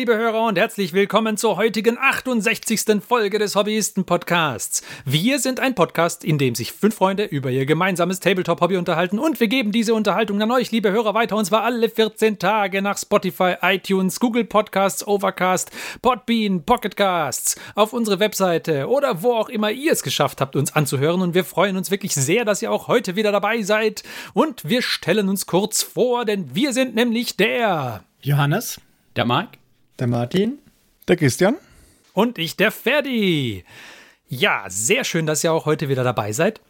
Liebe Hörer und herzlich willkommen zur heutigen 68. Folge des Hobbyisten-Podcasts. Wir sind ein Podcast, in dem sich fünf Freunde über ihr gemeinsames Tabletop-Hobby unterhalten und wir geben diese Unterhaltung an euch, liebe Hörer, weiter und zwar alle 14 Tage nach Spotify, iTunes, Google Podcasts, Overcast, Podbean, Pocketcasts, auf unsere Webseite oder wo auch immer ihr es geschafft habt, uns anzuhören und wir freuen uns wirklich sehr, dass ihr auch heute wieder dabei seid und wir stellen uns kurz vor, denn wir sind nämlich der Johannes der Marc. Der Martin. Der Christian. Und ich, der Ferdi. Ja, sehr schön, dass ihr auch heute wieder dabei seid.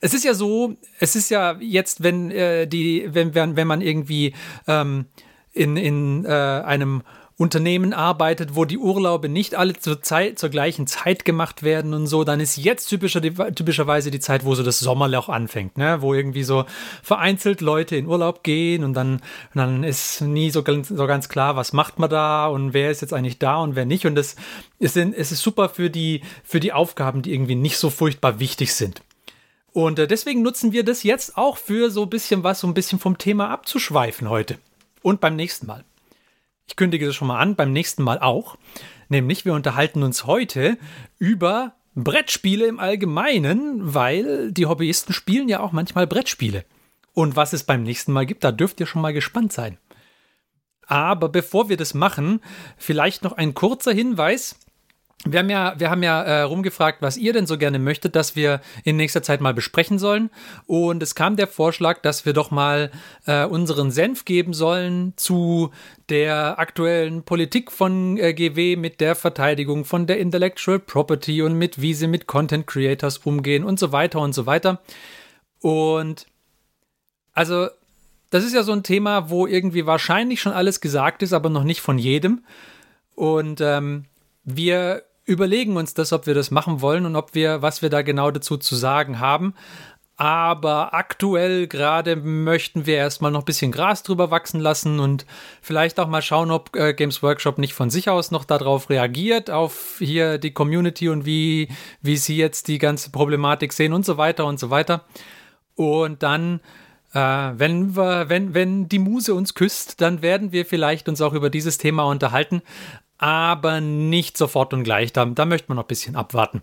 Es ist ja so, es ist ja jetzt, wenn äh, die, wenn, wenn, wenn man irgendwie ähm, in, in äh, einem Unternehmen arbeitet, wo die Urlaube nicht alle zur, Zeit, zur gleichen Zeit gemacht werden und so, dann ist jetzt typischer, typischerweise die Zeit, wo so das Sommerloch anfängt, ne? wo irgendwie so vereinzelt Leute in Urlaub gehen und dann, und dann ist nie so ganz, so ganz klar, was macht man da und wer ist jetzt eigentlich da und wer nicht. Und das ist, es ist super für die, für die Aufgaben, die irgendwie nicht so furchtbar wichtig sind. Und äh, deswegen nutzen wir das jetzt auch für so ein bisschen was, so ein bisschen vom Thema abzuschweifen heute. Und beim nächsten Mal. Ich kündige das schon mal an, beim nächsten Mal auch. Nämlich, wir unterhalten uns heute über Brettspiele im Allgemeinen, weil die Hobbyisten spielen ja auch manchmal Brettspiele. Und was es beim nächsten Mal gibt, da dürft ihr schon mal gespannt sein. Aber bevor wir das machen, vielleicht noch ein kurzer Hinweis. Wir haben ja, wir haben ja äh, rumgefragt, was ihr denn so gerne möchtet, dass wir in nächster Zeit mal besprechen sollen. Und es kam der Vorschlag, dass wir doch mal äh, unseren Senf geben sollen zu der aktuellen Politik von äh, GW mit der Verteidigung von der Intellectual Property und mit wie sie mit Content Creators umgehen und so weiter und so weiter. Und also, das ist ja so ein Thema, wo irgendwie wahrscheinlich schon alles gesagt ist, aber noch nicht von jedem. Und ähm, wir überlegen uns das, ob wir das machen wollen und ob wir, was wir da genau dazu zu sagen haben. Aber aktuell gerade möchten wir erstmal noch ein bisschen Gras drüber wachsen lassen und vielleicht auch mal schauen, ob äh, Games Workshop nicht von sich aus noch darauf reagiert, auf hier die Community und wie, wie sie jetzt die ganze Problematik sehen und so weiter und so weiter. Und dann, äh, wenn wir, wenn, wenn die Muse uns küsst, dann werden wir vielleicht uns auch über dieses Thema unterhalten aber nicht sofort und gleich. Da, da möchte man noch ein bisschen abwarten.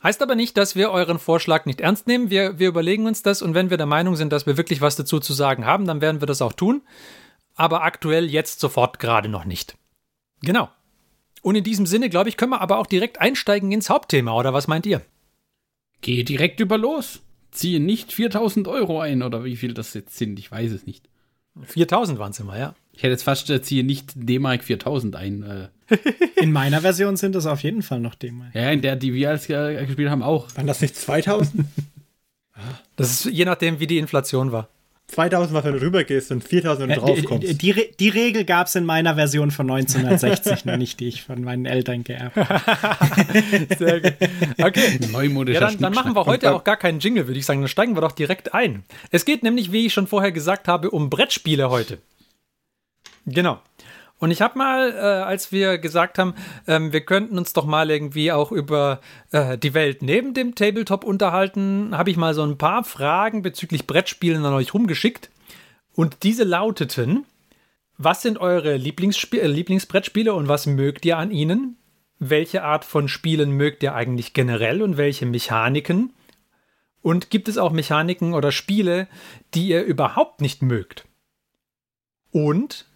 Heißt aber nicht, dass wir euren Vorschlag nicht ernst nehmen. Wir, wir überlegen uns das und wenn wir der Meinung sind, dass wir wirklich was dazu zu sagen haben, dann werden wir das auch tun. Aber aktuell jetzt sofort gerade noch nicht. Genau. Und in diesem Sinne, glaube ich, können wir aber auch direkt einsteigen ins Hauptthema, oder was meint ihr? Geh direkt über los. Ziehe nicht 4000 Euro ein, oder wie viel das jetzt sind, ich weiß es nicht. 4000 waren es immer, ja. Ich hätte jetzt fast ziehe nicht D-Mark 4000 ein. Äh. In meiner Version sind das auf jeden Fall noch D-Mark. Ja, in der, die wir als äh, gespielt haben, auch. Waren das nicht 2000? das ist je nachdem, wie die Inflation war. 2000 was, wenn du rübergehst und 4000, wenn du draufkommst. Die, die, die, die Regel gab es in meiner Version von 1960 noch nicht, die ich von meinen Eltern geerbt habe. Sehr gut. Okay. Ja, dann, dann machen wir heute auch gar keinen Jingle, würde ich sagen. Dann steigen wir doch direkt ein. Es geht nämlich, wie ich schon vorher gesagt habe, um Brettspiele heute. Genau. Und ich habe mal, äh, als wir gesagt haben, ähm, wir könnten uns doch mal irgendwie auch über äh, die Welt neben dem Tabletop unterhalten, habe ich mal so ein paar Fragen bezüglich Brettspielen an euch rumgeschickt. Und diese lauteten, was sind eure Lieblingssp äh, Lieblingsbrettspiele und was mögt ihr an ihnen? Welche Art von Spielen mögt ihr eigentlich generell und welche Mechaniken? Und gibt es auch Mechaniken oder Spiele, die ihr überhaupt nicht mögt? Und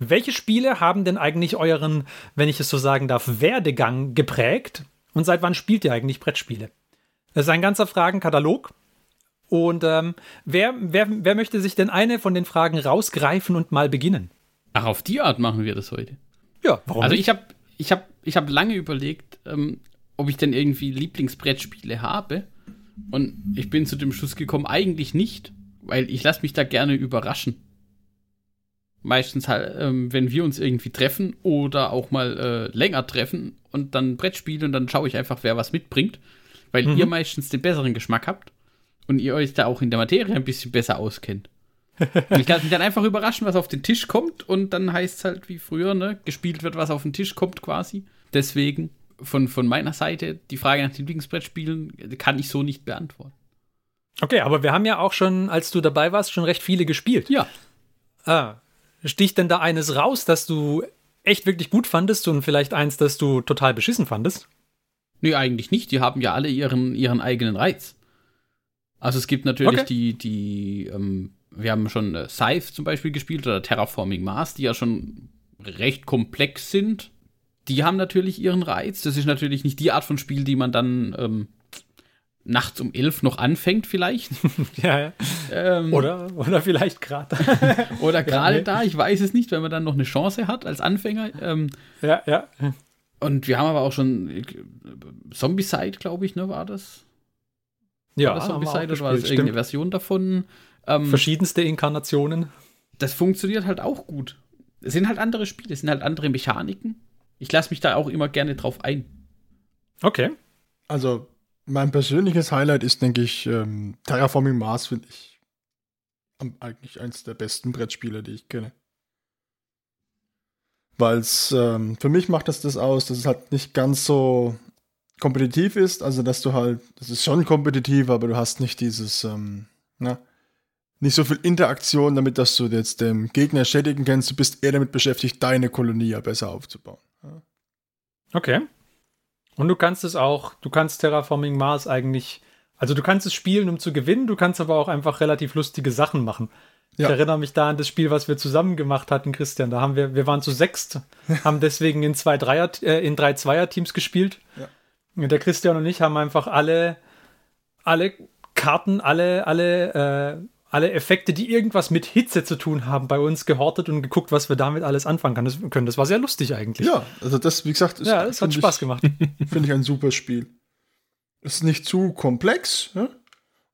welche Spiele haben denn eigentlich euren, wenn ich es so sagen darf, Werdegang geprägt? Und seit wann spielt ihr eigentlich Brettspiele? Das ist ein ganzer Fragenkatalog. Und ähm, wer, wer, wer möchte sich denn eine von den Fragen rausgreifen und mal beginnen? Ach, auf die Art machen wir das heute. Ja, warum? Also nicht? ich habe ich hab, ich hab lange überlegt, ähm, ob ich denn irgendwie Lieblingsbrettspiele habe. Und ich bin zu dem Schluss gekommen, eigentlich nicht, weil ich lasse mich da gerne überraschen. Meistens halt, ähm, wenn wir uns irgendwie treffen oder auch mal äh, länger treffen und dann Brett spielen und dann schaue ich einfach, wer was mitbringt, weil mhm. ihr meistens den besseren Geschmack habt und ihr euch da auch in der Materie ein bisschen besser auskennt. und ich lasse mich dann einfach überraschen, was auf den Tisch kommt und dann heißt es halt wie früher, ne, gespielt wird, was auf den Tisch kommt quasi. Deswegen von, von meiner Seite die Frage nach den Lieblingsbrettspielen kann ich so nicht beantworten. Okay, aber wir haben ja auch schon, als du dabei warst, schon recht viele gespielt. Ja. Ah, sticht denn da eines raus, dass du echt wirklich gut fandest und vielleicht eins, das du total beschissen fandest? Nee, eigentlich nicht. Die haben ja alle ihren, ihren eigenen Reiz. Also es gibt natürlich Okay. die, die, ähm, wir haben schon äh, Scythe zum Beispiel gespielt oder Terraforming Mars, die ja schon recht komplex sind. Die haben natürlich ihren Reiz. Das ist natürlich nicht die Art von Spiel, die man dann ähm, nachts um elf noch anfängt vielleicht. Ja, ja. ähm, Oder, oder vielleicht gerade. oder gerade nee. da, ich weiß es nicht, wenn man dann noch eine Chance hat als Anfänger. Ähm, ja, ja. und wir haben aber auch schon äh, Zombicide, glaube ich, ne, war das? Ja, war das Zombicide oder war das irgendeine stimmt. Version davon? Ähm, Verschiedenste Inkarnationen. das funktioniert halt auch gut. Es sind halt andere Spiele, es sind halt andere Mechaniken. Ich lasse mich da auch immer gerne drauf ein. Okay. Also, mein persönliches Highlight ist, denke ich, ähm, Terraforming Mars, finde ich am, eigentlich eins der besten Brettspiele, die ich kenne. Weil es, ähm, für mich macht das das aus, dass es halt nicht ganz so kompetitiv ist, also dass du halt, das ist schon kompetitiv, aber du hast nicht dieses, ähm, na, nicht so viel Interaktion damit, dass du jetzt dem Gegner schädigen kannst, du bist eher damit beschäftigt, deine Kolonie ja besser aufzubauen. Ja. Okay. Und du kannst es auch, du kannst Terraforming Mars eigentlich, also du kannst es spielen, um zu gewinnen, du kannst aber auch einfach relativ lustige Sachen machen. Ja. Ich erinnere mich da an das Spiel, was wir zusammen gemacht hatten, Christian. Da haben wir, wir waren zu sechst, haben deswegen in zwei Dreier, äh, in drei Zweier-Teams gespielt. Ja. Und der Christian und ich haben einfach alle, alle Karten, alle, alle, äh, alle Effekte, die irgendwas mit Hitze zu tun haben, bei uns gehortet und geguckt, was wir damit alles anfangen können. Das war sehr lustig eigentlich. Ja, also das, wie gesagt, ist, ja das hat Spaß ich, gemacht. Finde ich ein super Spiel. Es ist nicht zu komplex ja?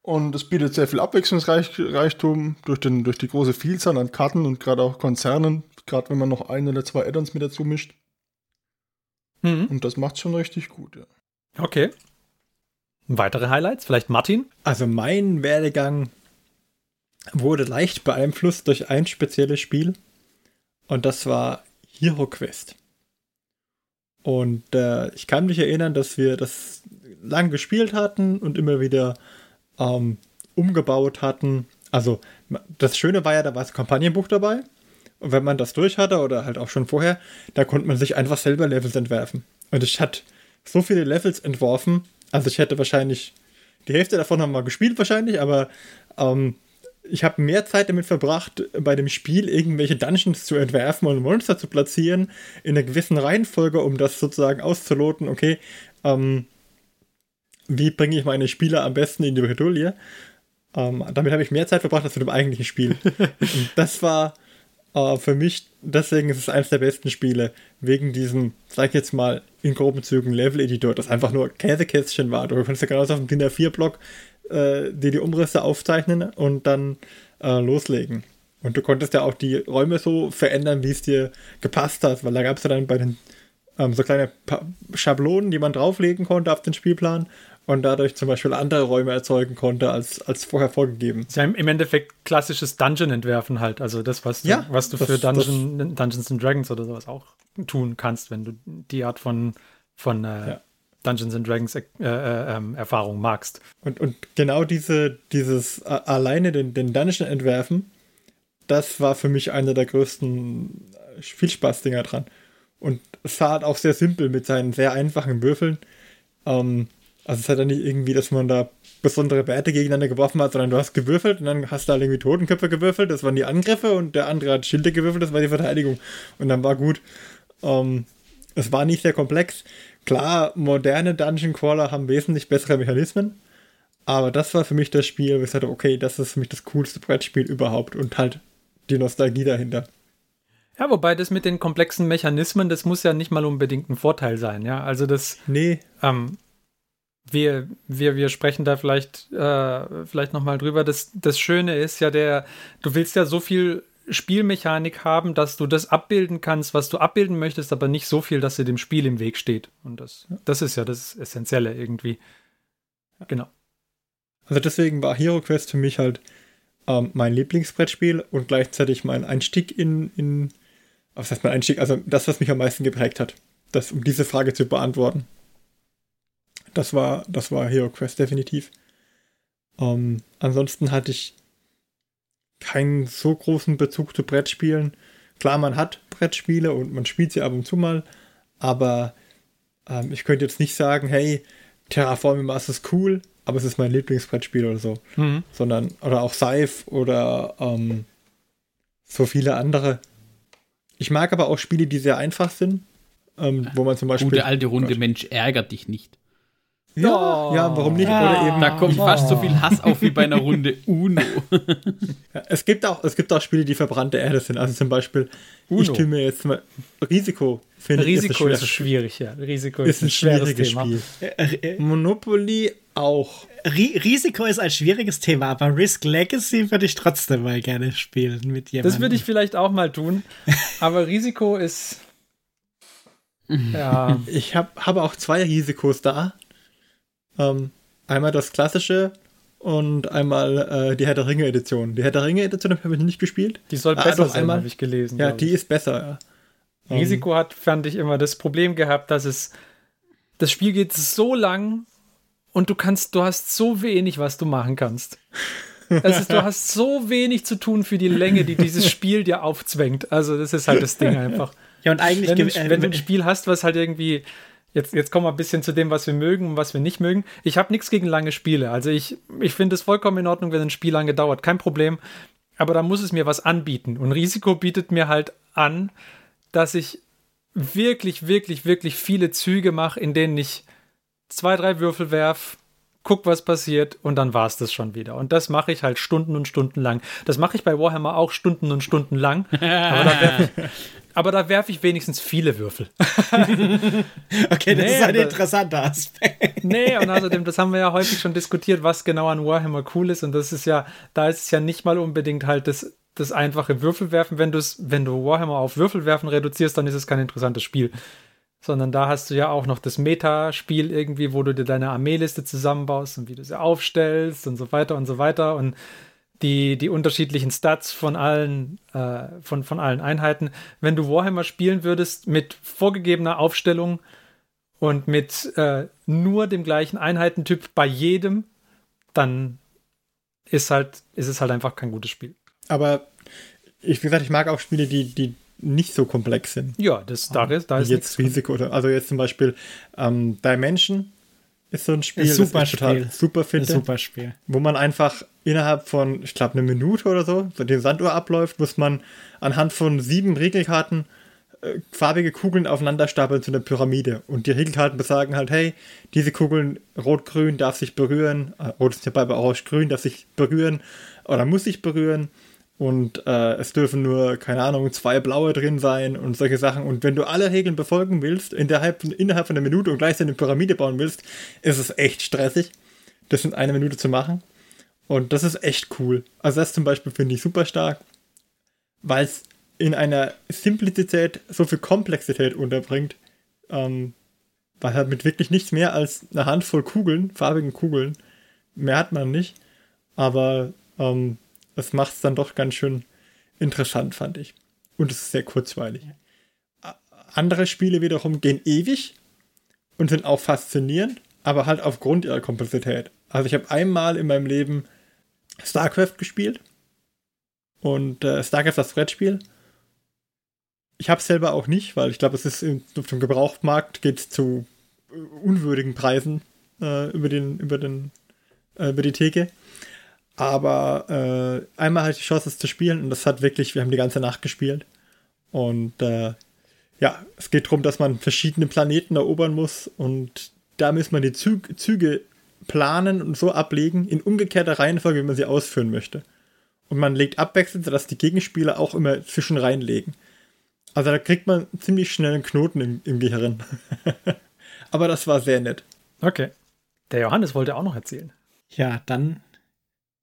und es bietet sehr viel Abwechslungsreichtum durch, den, durch die große Vielzahl an Karten und gerade auch Konzernen, gerade wenn man noch ein oder zwei Add-ons mit dazu mischt. Mhm. Und das macht schon richtig gut. Ja. Okay. Weitere Highlights? Vielleicht Martin? Also mein Werdegang wurde leicht beeinflusst durch ein spezielles Spiel und das war Hero Quest. Und äh, ich kann mich erinnern, dass wir das lang gespielt hatten und immer wieder ähm, umgebaut hatten. Also das Schöne war ja, da war das Kampagnenbuch dabei. Und wenn man das durch hatte oder halt auch schon vorher, da konnte man sich einfach selber Levels entwerfen. Und ich hatte so viele Levels entworfen. Also ich hätte wahrscheinlich die Hälfte davon haben wir gespielt wahrscheinlich, aber ähm, ich habe mehr Zeit damit verbracht, bei dem Spiel irgendwelche Dungeons zu entwerfen und Monster zu platzieren in einer gewissen Reihenfolge, um das sozusagen auszuloten. Okay, ähm, wie bringe ich meine Spieler am besten in die Bredouille? Ähm, damit habe ich mehr Zeit verbracht als mit dem eigentlichen Spiel. das war äh, für mich, deswegen ist es eines der besten Spiele, wegen diesem, sag ich jetzt mal, in groben Zügen Level-Editor, das einfach nur Käsekästchen war. Du konntest ja genauso auf dem DIN A4-Block äh, dir die Umrisse aufzeichnen und dann äh, loslegen. Und du konntest ja auch die Räume so verändern, wie es dir gepasst hat, weil da gab es ja dann bei den ähm, so kleine pa Schablonen, die man drauflegen konnte auf den Spielplan und dadurch zum Beispiel andere Räume erzeugen konnte, als, als vorher vorgegeben. ist ja im Endeffekt klassisches Dungeon-Entwerfen halt. Also das, was du, Ja, was du das- für Dungeon, Dungeons and Dragons oder sowas auch tun kannst, wenn du die Art von, von äh, Ja. Dungeons and Dragons äh, äh, ähm, Erfahrung magst. Und, und genau diese, dieses alleine den, den Dungeon entwerfen, das war für mich einer der größten äh, Spielspaß-Dinger dran. Und es war halt auch sehr simpel mit seinen sehr einfachen Würfeln. Ähm, also es hat ja nicht irgendwie, dass man da besondere Werte gegeneinander geworfen hat, sondern du hast gewürfelt und dann hast du halt irgendwie Totenköpfe gewürfelt, das waren die Angriffe und der andere hat Schilde gewürfelt, das war die Verteidigung. Und dann war gut. Ähm, es war nicht sehr komplex. Klar, moderne Dungeon Crawler haben wesentlich bessere Mechanismen, aber das war für mich das Spiel, wo ich sagte, okay, das ist für mich das coolste Brettspiel überhaupt und halt die Nostalgie dahinter. Ja, wobei das mit den komplexen Mechanismen, das muss ja nicht mal unbedingt ein Vorteil sein, ja. Also das, Nee, ähm, wir, wir, wir sprechen da vielleicht, äh, vielleicht nochmal drüber. Das, das Schöne ist ja der, du willst ja so viel Spielmechanik haben, dass du das abbilden kannst, was du abbilden möchtest, aber nicht so viel, dass dir dem Spiel im Weg steht. Und das, das ist ja das Essentielle irgendwie. Genau. also deswegen war Hero Quest für mich halt ähm, mein Lieblingsbrettspiel und gleichzeitig mein Einstieg in, in, was heißt mein Einstieg, also das, was mich am meisten geprägt hat, das, um diese Frage zu beantworten. Das war, das war Hero Quest definitiv. Ähm, ansonsten hatte ich keinen so großen Bezug zu Brettspielen. Klar, man hat Brettspiele und man spielt sie ab und zu mal, aber ähm, ich könnte jetzt nicht sagen, hey, Terraforming Mars ist cool, aber es ist mein Lieblingsbrettspiel oder so. Mhm. Sondern, oder auch Scythe oder ähm, so viele andere. Ich mag aber auch Spiele, die sehr einfach sind, ähm, wo man zum Beispiel. Gute alte Runde Mensch ärgert dich nicht. Ja, ja, warum nicht? Oder eben. Da kommt fast so viel Hass auf wie bei einer Runde Uno. Ja, es gibt auch, es gibt auch Spiele, die verbrannte Erde sind. Also zum Beispiel, ich Uno. tue mir jetzt mal Risiko. Finde ich, Risiko ist, ist schwierig, ja. Risiko ist ein schwieriges Spiel. Äh, Monopoly auch. Ri Risiko ist ein schwieriges Thema, aber Risk Legacy würde ich trotzdem mal gerne spielen mit jemandem. Das würde ich vielleicht auch mal tun. Aber Risiko ist. Ja. Ich habe habe auch zwei Risikos da. Ähm, einmal das klassische und einmal äh, die Herr der Ringe Edition. Die Herr der Ringe Edition habe ich nicht gespielt. Die soll Ah, besser doch, sein, habe ich gelesen. Ja, glaub die ich. ist besser. Ja. Ähm, Risiko hat, fand ich immer das Problem gehabt, dass es. Das Spiel geht so lang und du kannst, du hast so wenig, was du machen kannst. Es ist, du hast so wenig zu tun für die Länge, die dieses Spiel dir aufzwängt. Also, das ist halt das Ding einfach. Ja, und eigentlich wenn, äh, wenn du ein Spiel hast, was halt irgendwie. Jetzt, jetzt kommen wir ein bisschen zu dem, was wir mögen und was wir nicht mögen. Ich habe nichts gegen lange Spiele. Also ich, ich finde es vollkommen in Ordnung, wenn ein Spiel lange dauert. Kein Problem. Aber da muss es mir was anbieten. Und Risiko bietet mir halt an, dass ich wirklich, wirklich, wirklich viele Züge mache, in denen ich zwei, drei Würfel werf, guck, was passiert und dann war es das schon wieder. Und das mache ich halt Stunden und Stunden lang. Das mache ich bei Warhammer auch Stunden und Stunden lang. Aber da werfe ich, aber da werf ich wenigstens viele Würfel. okay, das Nee, ist ein interessanter Aspekt. Nee, und außerdem, das haben wir ja häufig schon diskutiert, was genau an Warhammer cool ist. Und das ist ja, da ist es ja nicht mal unbedingt halt das, das einfache Würfelwerfen. Wenn, wenn du Warhammer auf Würfelwerfen reduzierst, dann ist es kein interessantes Spiel. Sondern da hast du ja auch noch das Meta-Spiel irgendwie, wo du dir deine Armeeliste zusammenbaust und wie du sie aufstellst und so weiter und so weiter. Und die, die unterschiedlichen Stats von allen, äh, von, von allen Einheiten. Wenn du Warhammer spielen würdest mit vorgegebener Aufstellung und mit äh, nur dem gleichen Einheitentyp bei jedem, dann ist halt, ist es halt einfach kein gutes Spiel. Aber ich, wie gesagt, ich mag auch Spiele, die, die nicht so komplex sind. Ja, das, da ist, da ist jetzt. Risiko. Oder, also jetzt zum Beispiel ähm, Dimension ist so ein Spiel, Ist super das ich total Spiel. super finde. Super Spiel. wo man einfach innerhalb von, ich glaube, eine Minute oder so, die Sanduhr abläuft, muss man anhand von sieben Regelkarten äh, farbige Kugeln aufeinander stapeln zu einer Pyramide. Und die Regelkarten besagen halt, hey, diese Kugeln rot-grün darf sich berühren, äh, rot ist hierbei bei orange-grün darf sich berühren oder muss sich berühren. Und äh, es dürfen nur, keine Ahnung, zwei blaue drin sein und solche Sachen. Und wenn du alle Regeln befolgen willst, innerhalb, innerhalb von einer Minute und gleichzeitig eine Pyramide bauen willst, ist es echt stressig, das in einer Minute zu machen. Und das ist echt cool. Also das zum Beispiel finde ich super stark, weil es in einer Simplizität so viel Komplexität unterbringt, ähm, weil halt mit wirklich nichts mehr als eine Handvoll Kugeln, farbigen Kugeln, mehr hat man nicht, aber ähm, das macht es dann doch ganz schön interessant, fand ich. Und es ist sehr kurzweilig. Andere Spiele wiederum gehen ewig und sind auch faszinierend, aber halt aufgrund ihrer Komplexität. Also ich habe einmal in meinem Leben StarCraft gespielt und äh, StarCraft das Brettspiel. Ich habe es selber auch nicht, weil ich glaube, es ist auf dem Gebrauchtmarkt geht zu äh, unwürdigen Preisen äh, über den über den äh, über die Theke. Aber äh, einmal hatte ich die Chance, es zu spielen und das hat wirklich, wir haben die ganze Nacht gespielt. Und äh, ja, es geht darum, dass man verschiedene Planeten erobern muss und da muss man die Züg Züge planen und so ablegen, in umgekehrter Reihenfolge, wie man sie ausführen möchte. Und man legt abwechselnd, sodass die Gegenspieler auch immer zwischen reinlegen. Also da kriegt man ziemlich schnell einen Knoten im, im Gehirn. Aber das war sehr nett. Okay. Der Johannes wollte auch noch erzählen. Ja, dann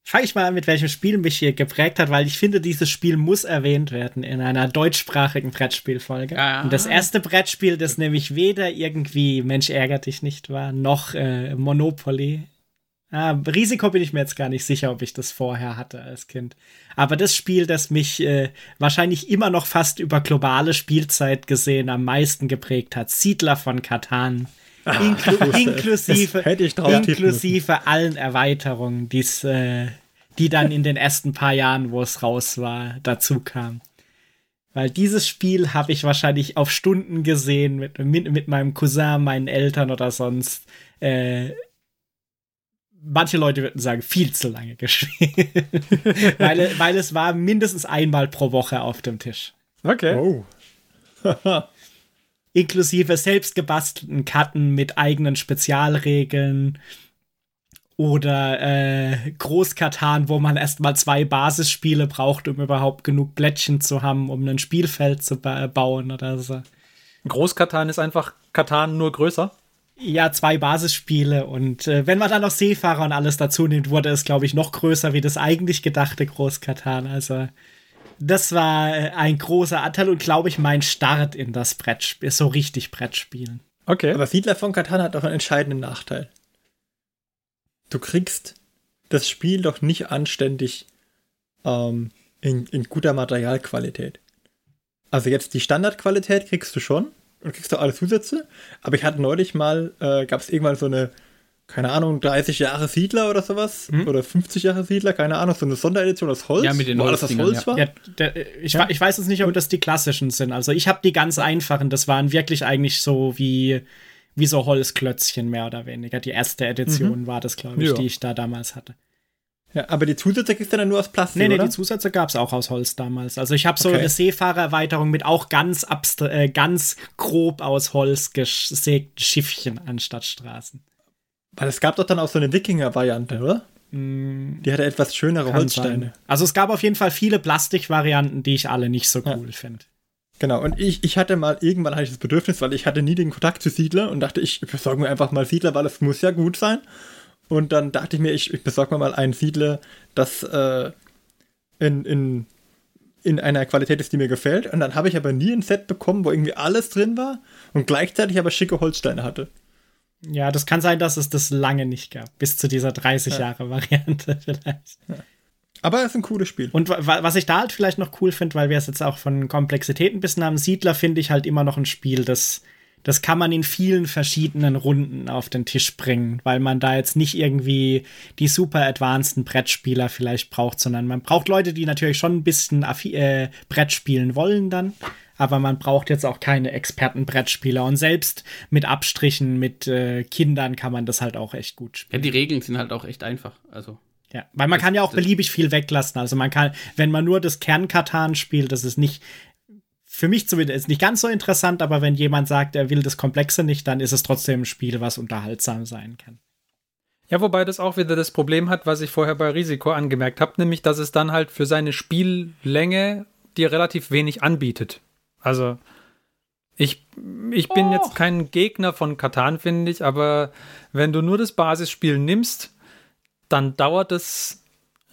fange ich mal an, mit welchem Spiel mich hier geprägt hat, weil ich finde, dieses Spiel muss erwähnt werden in einer deutschsprachigen Brettspielfolge. Ah. Und das erste Brettspiel, das nämlich weder irgendwie Mensch ärgert dich nicht war, noch äh, Monopoly. Ah, Risiko bin ich mir jetzt gar nicht sicher, ob ich das vorher hatte als Kind. Aber das Spiel, das mich äh, wahrscheinlich immer noch fast über globale Spielzeit gesehen am meisten geprägt hat, Siedler von Katan. Inklu es. inklusive, Das hätte ich drauf tippen inklusive allen Erweiterungen, die's, äh, die dann in den ersten paar Jahren, wo es raus war, dazu kamen. Weil dieses Spiel habe ich wahrscheinlich auf Stunden gesehen mit, mit, mit meinem Cousin, meinen Eltern oder sonst. Äh, manche Leute würden sagen, viel zu lange gespielt. weil, weil es war mindestens einmal pro Woche auf dem Tisch. Okay. Oh. Inklusive selbstgebastelten Karten mit eigenen Spezialregeln. Oder äh, Großkatan, wo man erstmal zwei Basisspiele braucht, um überhaupt genug Blättchen zu haben, um ein Spielfeld zu ba bauen oder so. Großkatan ist einfach Katan nur größer. Ja, zwei Basisspiele und äh, wenn man dann noch Seefahrer und alles dazu nimmt, wurde es, glaube ich, noch größer wie das eigentlich gedachte Großkatan. Also, das war äh, ein großer Anteil und, glaube ich, mein Start in das Brettspiel, so richtig Brettspielen. Okay. Aber Siedler von Katan hat auch einen entscheidenden Nachteil. Du kriegst das Spiel doch nicht anständig ähm, in, in guter Materialqualität. Also jetzt die Standardqualität kriegst du schon und kriegst du alle Zusätze. Aber ich hatte neulich mal, äh, gab es irgendwann so eine, keine Ahnung, 30 Jahre Siedler oder sowas. Mhm. Oder 50 Jahre Siedler, keine Ahnung, so eine Sonderedition aus Holz. Ja, mit den wo alles aus Holz ja. war. Ja, der, ich, Ja. ich weiß jetzt nicht, ob das die klassischen sind. Also ich habe die ganz einfachen. Das waren wirklich eigentlich so wie, wie so Holzklötzchen mehr oder weniger. Die erste Edition war das, glaube ich, Ja. die ich da damals hatte. Ja, aber die Zusätze kriegst du dann nur aus Plastik, Nee, nee, oder? die Zusätze gab es auch aus Holz damals. Also ich habe so Okay. eine Seefahrererweiterung mit auch ganz, abstra- äh, ganz grob aus Holz gesägten Schiffchen anstatt Straßen. Weil es gab doch dann auch so eine Wikinger-Variante, oder? Die hatte etwas schönere Mm, Kann Holzsteine. sein. Also es gab auf jeden Fall viele Plastikvarianten, die ich alle nicht so cool finde. Genau, und ich, ich hatte mal, irgendwann hatte ich das Bedürfnis, weil ich hatte nie den Kontakt zu Siedler und dachte, ich besorge mir einfach mal Siedler, weil es muss ja gut sein. Und dann dachte ich mir, ich, ich besorge mir mal einen Siedler, das äh, in, in, in einer Qualität ist, die mir gefällt. Und dann habe ich aber nie ein Set bekommen, wo irgendwie alles drin war und gleichzeitig aber schicke Holzsteine hatte. Ja, das kann sein, dass es das lange nicht gab. Bis zu dieser 30 Jahre Variante vielleicht. Aber es ist ein cooles Spiel. Und wa- wa- was ich da halt vielleicht noch cool finde, weil wir es jetzt auch von Komplexität ein bisschen haben, Siedler finde ich halt immer noch ein Spiel, das, das kann man in vielen verschiedenen Runden auf den Tisch bringen, weil man da jetzt nicht irgendwie die super advanceden Brettspieler vielleicht braucht, sondern man braucht Leute, die natürlich schon ein bisschen äh, Brett spielen wollen dann. Aber man braucht jetzt auch keine Experten-Brettspieler. Und selbst mit Abstrichen, mit äh, Kindern kann man das halt auch echt gut spielen. Ja, die Regeln sind halt auch echt einfach. Also, Ja, weil man kann ja auch das- beliebig viel weglassen. Also man kann, wenn man nur das Kernkatan spielt, das ist nicht, für mich zumindest nicht ganz so interessant, aber wenn jemand sagt, er will das Komplexe nicht, dann ist es trotzdem ein Spiel, was unterhaltsam sein kann. Ja, wobei das auch wieder das Problem hat, was ich vorher bei Risiko angemerkt habe, nämlich, dass es dann halt für seine Spiellänge dir relativ wenig anbietet. Also, ich, ich bin jetzt kein Gegner von Katan, finde ich, aber wenn du nur das Basisspiel nimmst, dann dauert es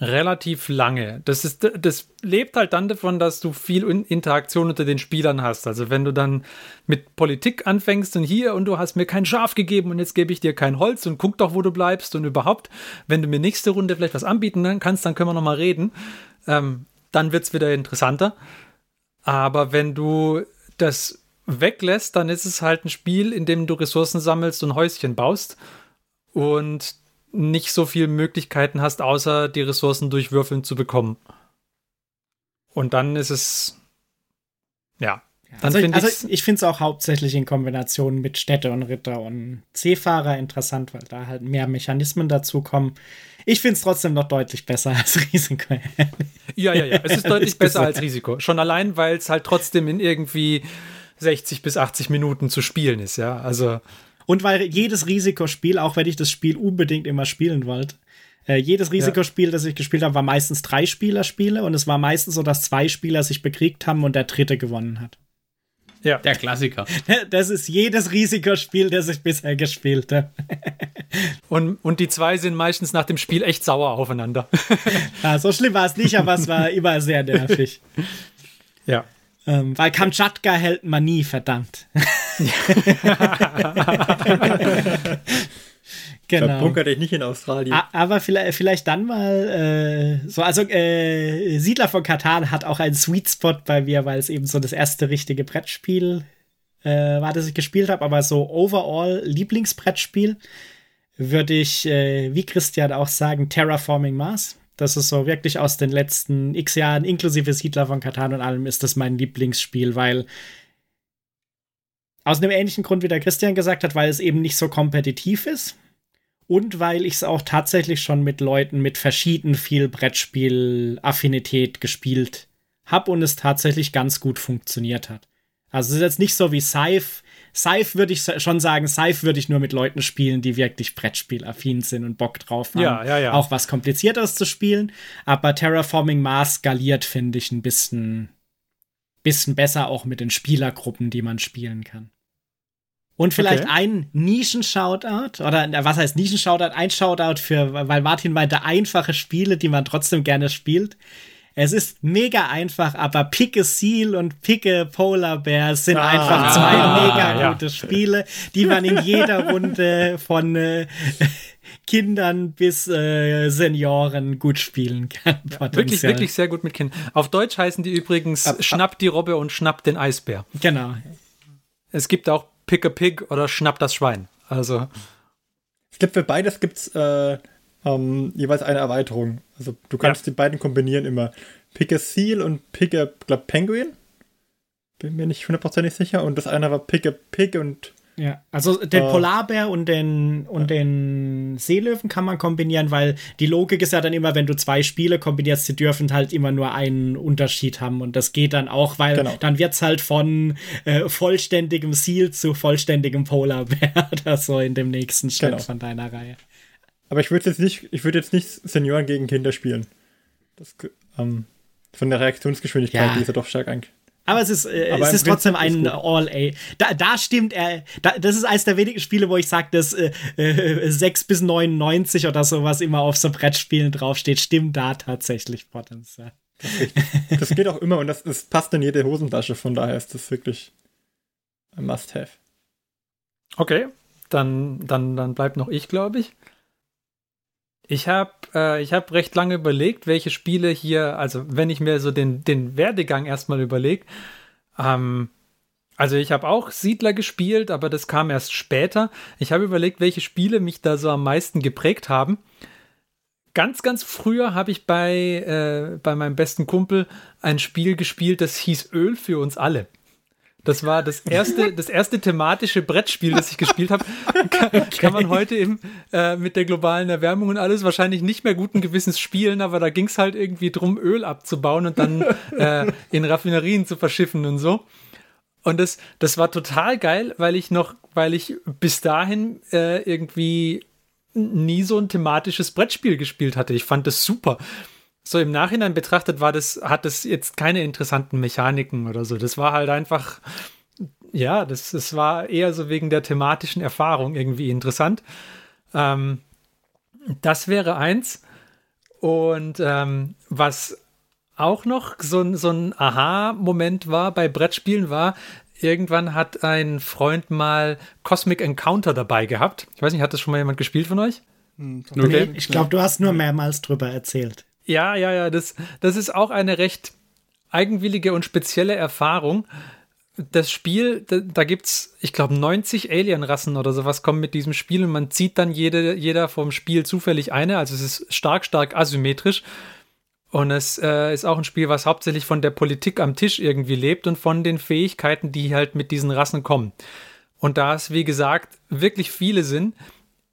relativ lange. Das, ist, das lebt halt dann davon, dass du viel In- Interaktion unter den Spielern hast. Also wenn du dann mit Politik anfängst und hier und du hast mir kein Schaf gegeben und jetzt gebe ich dir kein Holz und guck doch, wo du bleibst und überhaupt, wenn du mir nächste Runde vielleicht was anbieten kannst, dann können wir noch mal reden. Ähm, dann wird es wieder interessanter. Aber wenn du das weglässt, dann ist es halt ein Spiel, in dem du Ressourcen sammelst und Häuschen baust und nicht so viele Möglichkeiten hast, außer die Ressourcen durch Würfeln zu bekommen. Und dann ist es ja. Dann Also, ich, find also ich's- ich finde es auch hauptsächlich in Kombination mit Städte und Ritter und Seefahrer interessant, weil da halt mehr Mechanismen dazu kommen. Ich finde es trotzdem noch deutlich besser als Risiko. Ja, ja, ja. Es ist deutlich besser als Risiko. Schon allein, weil es halt trotzdem in irgendwie 60 bis 80 Minuten zu spielen ist, ja. Also, Und weil jedes Risikospiel, auch wenn ich das Spiel unbedingt immer spielen wollte, äh, jedes Risikospiel, das ich gespielt habe, war meistens drei Spieler-Spiele und es war meistens so, dass zwei Spieler sich bekriegt haben und der dritte gewonnen hat. Ja. der Klassiker. Das ist jedes Risikospiel, das ich bisher gespielt habe. Und, und die zwei sind meistens nach dem Spiel echt sauer aufeinander. Ja, so schlimm war es nicht, aber es war immer sehr nervig. ja. Ähm, weil Kamtschatka hält man nie, verdammt. Genau. Verbunkert dich nicht in Australien. Aber vielleicht, vielleicht dann mal äh, so, also äh, Siedler von Katan hat auch einen Sweet Spot bei mir, weil es eben so das erste richtige Brettspiel äh, war, das ich gespielt habe, aber so overall Lieblingsbrettspiel würde ich, äh, wie Christian auch sagen, Terraforming Mars. Das ist so wirklich aus den letzten x Jahren, inklusive Siedler von Katan und allem, ist das mein Lieblingsspiel, weil aus einem ähnlichen Grund, wie der Christian gesagt hat, weil es eben nicht so kompetitiv ist. Und weil ich es auch tatsächlich schon mit Leuten mit verschieden viel Brettspiel-Affinität gespielt habe und es tatsächlich ganz gut funktioniert hat. Also es ist jetzt nicht so wie Scythe, Scythe würde ich schon sagen, Scythe würde ich nur mit Leuten spielen, die wirklich Brettspielaffin sind und Bock drauf haben. Ja, ja, ja. Auch was Komplizierteres zu spielen. Aber Terraforming Mars skaliert, finde ich, ein bisschen, bisschen besser auch mit den Spielergruppen, die man spielen kann. Und vielleicht okay. ein Nischen-Shoutout, oder was heißt Nischen-Shoutout? Ein Shoutout für, weil Martin meinte, einfache Spiele, die man trotzdem gerne spielt. Es ist mega einfach, aber Picke Seal und Picke Polar Bear sind ah, einfach zwei ah, mega ja. gute Spiele, die man in jeder Runde von äh, Kindern bis äh, Senioren gut spielen kann. Ja, wirklich, wirklich sehr gut mit Kindern. Auf Deutsch heißen die übrigens ab, ab. Schnapp die Robbe und Schnapp den Eisbär. Genau. Es gibt auch Pick a Pig oder Schnapp das Schwein. Also. Es gibt für beides gibt's äh, ähm, jeweils eine Erweiterung. Also du kannst ja. die beiden kombinieren immer. Pick a Seal und Pick a glaub, Penguin. Bin mir nicht hundertprozentig sicher. Und das eine war Pick a Pig und ja, also den uh, Polarbär und den und ja. den Seelöwen kann man kombinieren, weil die Logik ist ja dann immer, wenn du zwei Spiele kombinierst, sie dürfen halt immer nur einen Unterschied haben und das geht dann auch, weil genau. dann es halt von äh, vollständigem Seal zu vollständigem Polarbär oder so in dem nächsten Schritt genau. von deiner Reihe. Aber ich würde jetzt nicht, ich würde jetzt nicht Senioren gegen Kinder spielen. Das, ähm, von der Reaktionsgeschwindigkeit, ja. die ist ja doch stark eigentlich. Aber es ist, äh, Aber es ist trotzdem ein All-A. Da, da stimmt er. Da, das ist eines der wenigen Spiele, wo ich sage, dass äh, äh, 6 bis 99 oder sowas immer auf so Brettspielen draufsteht. Stimmt da tatsächlich Potenzial. Das, das geht auch immer und das, das passt in jede Hosentasche. Von daher ist das wirklich ein Must-Have. Okay, dann, dann, dann bleibt noch ich, glaube ich. Ich habe äh, hab recht lange überlegt, welche Spiele hier, also wenn ich mir so den, den Werdegang erstmal überlege, ähm, also ich habe auch Siedler gespielt, aber das kam erst später. Ich habe überlegt, welche Spiele mich da so am meisten geprägt haben. Ganz, ganz früher habe ich bei, äh, bei meinem besten Kumpel ein Spiel gespielt, das hieß Öl für uns alle. Das war das erste, das erste thematische Brettspiel, das ich gespielt habe. Kann, okay. kann, man heute eben äh, mit der globalen Erwärmung und alles wahrscheinlich nicht mehr guten Gewissens spielen, aber da ging es halt irgendwie drum, Öl abzubauen und dann äh, in Raffinerien zu verschiffen und so. Und das, das war total geil, weil ich noch, weil ich bis dahin äh, irgendwie nie so ein thematisches Brettspiel gespielt hatte. Ich fand das super so im Nachhinein betrachtet war das, hat das jetzt keine interessanten Mechaniken oder so. Das war halt einfach, ja, das, das war eher so wegen der thematischen Erfahrung irgendwie interessant. Ähm, das wäre eins. Und ähm, was auch noch so, ein, so ein Aha-Moment war bei Brettspielen war, irgendwann hat ein Freund mal Cosmic Encounter dabei gehabt. Ich weiß nicht, hat das schon mal jemand gespielt von euch? Hm, okay. Nee, ich glaube, du hast nur mehrmals drüber erzählt. Ja, ja, ja, das, das ist auch eine recht eigenwillige und spezielle Erfahrung. Das Spiel, da, da gibt es, ich glaube, 90 Alien-Rassen oder sowas kommen mit diesem Spiel und man zieht dann jede, jeder vom Spiel zufällig eine. Also es ist stark, stark asymmetrisch. Und es äh, ist auch ein Spiel, was hauptsächlich von der Politik am Tisch irgendwie lebt und von den Fähigkeiten, die halt mit diesen Rassen kommen. Und da es, wie gesagt, wirklich viele sind,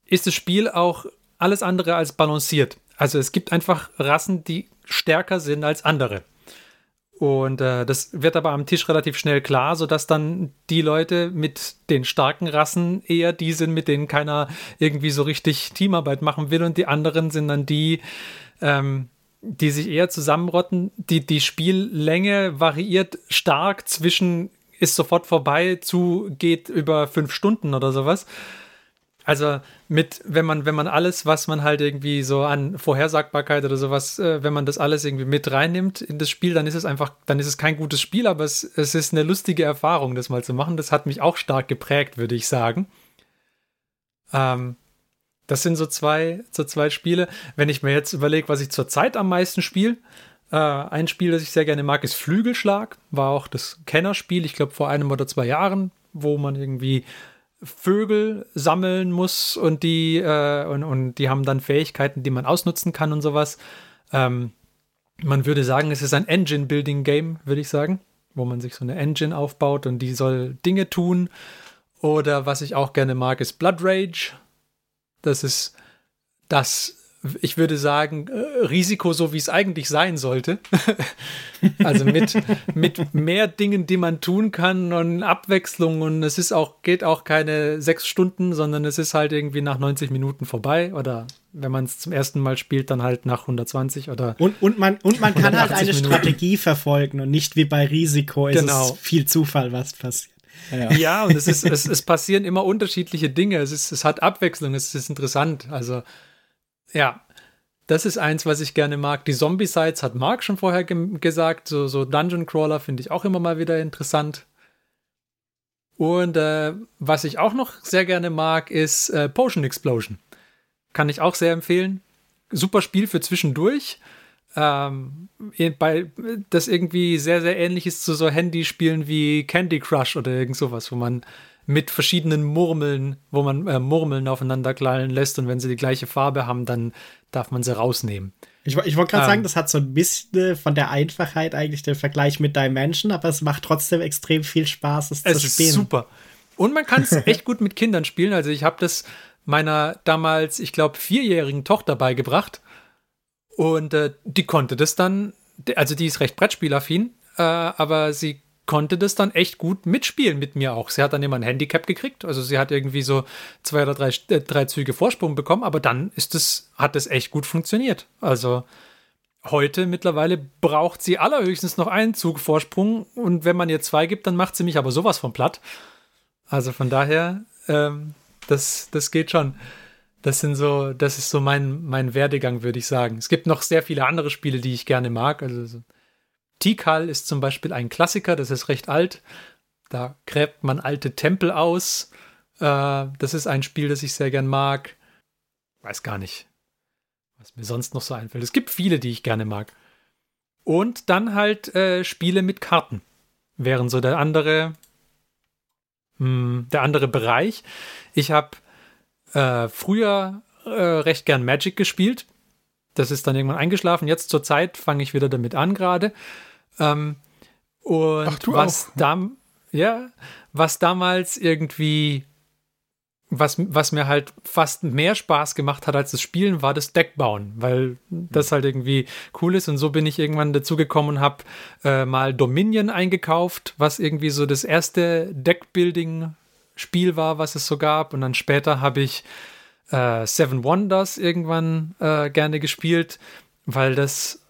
ist das Spiel auch alles andere als balanciert. Also es gibt einfach Rassen, die stärker sind als andere. Und äh, das wird aber am Tisch relativ schnell klar, sodass dann die Leute mit den starken Rassen eher die sind, mit denen keiner irgendwie so richtig Teamarbeit machen will. Und die anderen sind dann die, ähm, die sich eher zusammenrotten. Die, die Spiellänge variiert stark zwischen ist sofort vorbei zu geht über fünf Stunden oder sowas. Also mit, wenn man, wenn man alles, was man halt irgendwie so an Vorhersagbarkeit oder sowas, äh, wenn man das alles irgendwie mit reinnimmt in das Spiel, dann ist es einfach, dann ist es kein gutes Spiel, aber es, es ist eine lustige Erfahrung, das mal zu machen. Das hat mich auch stark geprägt, würde ich sagen. Ähm, das sind so zwei, so zwei Spiele. Wenn ich mir jetzt überlege, was ich zurzeit am meisten spiele, äh, ein Spiel, das ich sehr gerne mag, ist Flügelschlag. War auch das Kennerspiel, ich glaube vor einem oder zwei Jahren, wo man irgendwie Vögel sammeln muss und die, äh, und, und die haben dann Fähigkeiten, die man ausnutzen kann und sowas. Ähm, man würde sagen, es ist ein Engine-Building-Game, würde ich sagen, wo man sich so eine Engine aufbaut und die soll Dinge tun. Oder was ich auch gerne mag, ist Blood Rage. Das ist das ich würde sagen, äh, Risiko, so wie es eigentlich sein sollte. also mit, mit mehr Dingen, die man tun kann und Abwechslung und es ist auch, geht auch keine sechs Stunden, sondern es ist halt irgendwie nach 90 Minuten vorbei oder wenn man es zum ersten Mal spielt, dann halt nach 120 oder. Und, und man, und man kann halt eine Minuten. Strategie verfolgen und nicht wie bei Risiko ist genau. es viel Zufall, was passiert. Ja. ja, und es, ist, es, es passieren immer unterschiedliche Dinge. Es, ist, es hat Abwechslung, es ist interessant. Also ja, das ist eins, was ich gerne mag. Die Zombie-Sites hat Mark schon vorher ge gesagt. So, so Dungeon Crawler finde ich auch immer mal wieder interessant. Und äh, was ich auch noch sehr gerne mag, ist äh, Potion Explosion. Kann ich auch sehr empfehlen. Super Spiel für zwischendurch. Ähm, bei, das irgendwie sehr, sehr ähnlich ist zu so Handyspielen wie Candy Crush oder irgend sowas, wo man mit verschiedenen Murmeln, wo man äh, Murmeln aufeinander knallen lässt und wenn sie die gleiche Farbe haben, dann darf man sie rausnehmen. Ich, ich wollte gerade ähm, sagen, das hat so ein bisschen von der Einfachheit eigentlich den Vergleich mit Dimension, aber es macht trotzdem extrem viel Spaß, es, es zu spielen. Es ist super. Und man kann es echt gut mit Kindern spielen. Also ich habe das meiner damals, ich glaube, vierjährigen Tochter beigebracht und äh, die konnte das dann, also die ist recht Brettspielaffin, äh, aber sie konnte das dann echt gut mitspielen mit mir auch. Sie hat dann immer ein Handicap gekriegt, also sie hat irgendwie so zwei oder drei, äh, drei Züge Vorsprung bekommen, aber dann ist es, hat es echt gut funktioniert. Also heute mittlerweile braucht sie allerhöchstens noch einen Zug Vorsprung und wenn man ihr zwei gibt, dann macht sie mich aber sowas von platt. Also von daher, ähm, das, das geht schon. Das sind so, das ist so mein, mein Werdegang, würde ich sagen. Es gibt noch sehr viele andere Spiele, die ich gerne mag. Also Tikal ist zum Beispiel ein Klassiker, das ist recht alt. Da gräbt man alte Tempel aus. Äh, das ist ein Spiel, das ich sehr gern mag. Weiß gar nicht, was mir sonst noch so einfällt. Es gibt viele, die ich gerne mag. Und dann halt äh, Spiele mit Karten. Wären so der andere, hm, der andere Bereich. Ich habe äh, früher äh, recht gern Magic gespielt. Das ist dann irgendwann eingeschlafen. Jetzt zur Zeit fange ich wieder damit an gerade. Ähm, und Ach, was, da, ja, was damals irgendwie, was, was mir halt fast mehr Spaß gemacht hat als das Spielen, war das Deckbauen, weil das halt irgendwie cool ist. Und so bin ich irgendwann dazu gekommen und habe äh, mal Dominion eingekauft, was irgendwie so das erste Deckbuilding-Spiel war, was es so gab. Und dann später habe ich äh, Seven Wonders irgendwann äh, gerne gespielt, weil das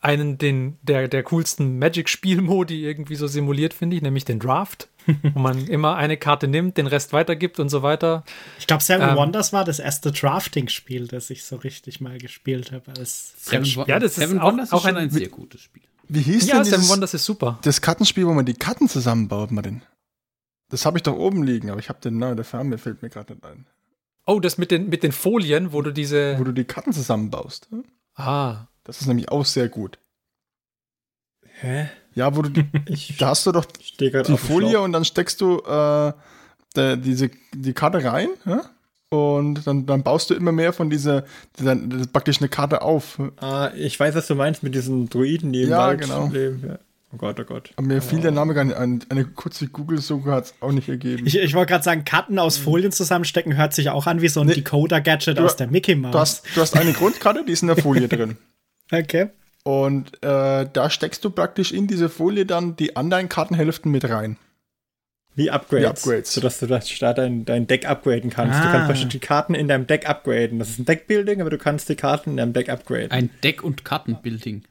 einen den, der, der coolsten Magic-Spielmodi irgendwie so simuliert, finde ich, nämlich den Draft, wo man immer eine Karte nimmt, den Rest weitergibt und so weiter. Ich glaube, Seven ähm, Wonders war das erste Drafting-Spiel, das ich so richtig mal gespielt habe. Seven, ja, das Seven ist auch, Wonders auch ein, ein, sehr gutes Spiel. Wie hieß ja, denn dieses, Seven Wonders ist super. Das Kartenspiel, wo man die Karten zusammenbaut, Martin. Das habe ich doch oben liegen, aber ich habe den Namen der Farbe, fällt mir gerade nicht ein. Oh, das mit den, mit den Folien, wo du diese. Wo du die Karten zusammenbaust. Hm? Ah. Das ist nämlich auch sehr gut. Hä? Ja, wo du. Ich da hast du doch die Folie und dann steckst du äh, de, diese, die Karte rein. Ja? Und dann, dann baust du immer mehr von dieser, dieser praktisch eine Karte auf. Ah, ich weiß, was du meinst mit diesen Druiden, die im ja, Wald genau. leben. Ja. Oh Gott, oh Gott. Aber mir fiel der Name gar nicht ein. Eine kurze Google-Suche hat es auch nicht ergeben. Ich, ich wollte gerade sagen, Karten aus Folien zusammenstecken hört sich auch an wie so ein nee, Decoder-Gadget aus der Mickey Mouse. Du hast, du hast eine Grundkarte, die ist in der Folie drin. Okay. Und äh, da steckst du praktisch in diese Folie dann die anderen Kartenhälften mit rein. Wie Upgrades. Wie Upgrades. Sodass du da dein, dein Deck upgraden kannst. Ah. Du kannst ah. die Karten in deinem Deck upgraden. Das ist ein Deckbuilding, aber du kannst die Karten in deinem Deck upgraden. Ein Deck- und Kartenbuilding.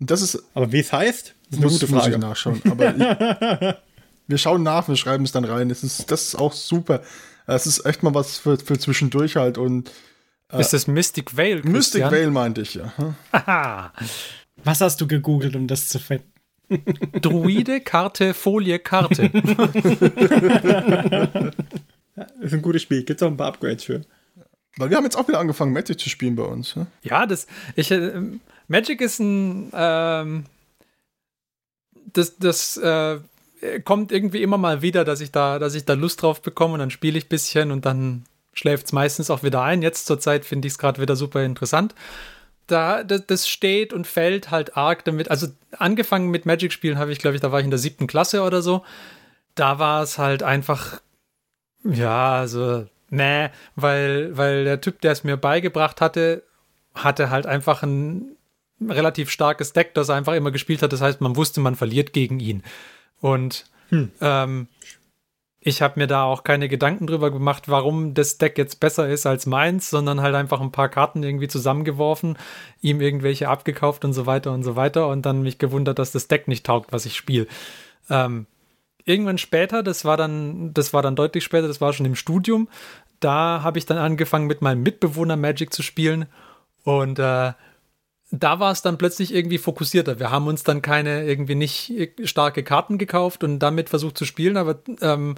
Das ist. Aber wie es heißt, ist eine gute Frage. ich nachschauen. Aber ich, wir schauen nach, wir schreiben es dann rein. Das ist, das ist auch super. Es ist echt mal was für, für zwischendurch halt und. Äh, ist das Mystic Veil? Christian? Mystic Veil meinte ich, ja. Haha. Was hast du gegoogelt, um das zu finden? Druide, Karte, Folie, Karte. das ist ein gutes Spiel. Gibt es auch ein paar Upgrades für. Weil wir haben jetzt auch wieder angefangen, Magic zu spielen bei uns. Ja, ja das. Ich, äh, Magic ist ein. Ähm, das das äh, kommt irgendwie immer mal wieder, dass ich da, dass ich da Lust drauf bekomme und dann spiele ich ein bisschen und dann schläft es meistens auch wieder ein. Jetzt zur Zeit finde ich es gerade wieder super interessant. da, das, das steht und fällt halt arg damit. Also angefangen mit Magic-Spielen habe ich, glaube ich, da war ich in der siebten Klasse oder so. Da war es halt einfach, ja, also, nee, weil, weil der Typ, der es mir beigebracht hatte, hatte halt einfach ein relativ starkes Deck, das er einfach immer gespielt hat. Das heißt, man wusste, man verliert gegen ihn. Und hm. ähm, ich habe mir da auch keine Gedanken drüber gemacht, warum das Deck jetzt besser ist als meins, sondern halt einfach ein paar Karten irgendwie zusammengeworfen, ihm irgendwelche abgekauft und so weiter und so weiter und dann mich gewundert, dass das Deck nicht taugt, was ich spiele. Ähm, irgendwann später, das war dann, das war dann deutlich später, das war schon im Studium, da habe ich dann angefangen mit meinem Mitbewohner Magic zu spielen und äh, da war es dann plötzlich irgendwie fokussierter. Wir haben uns dann keine irgendwie nicht starke Karten gekauft und damit versucht zu spielen, aber ähm,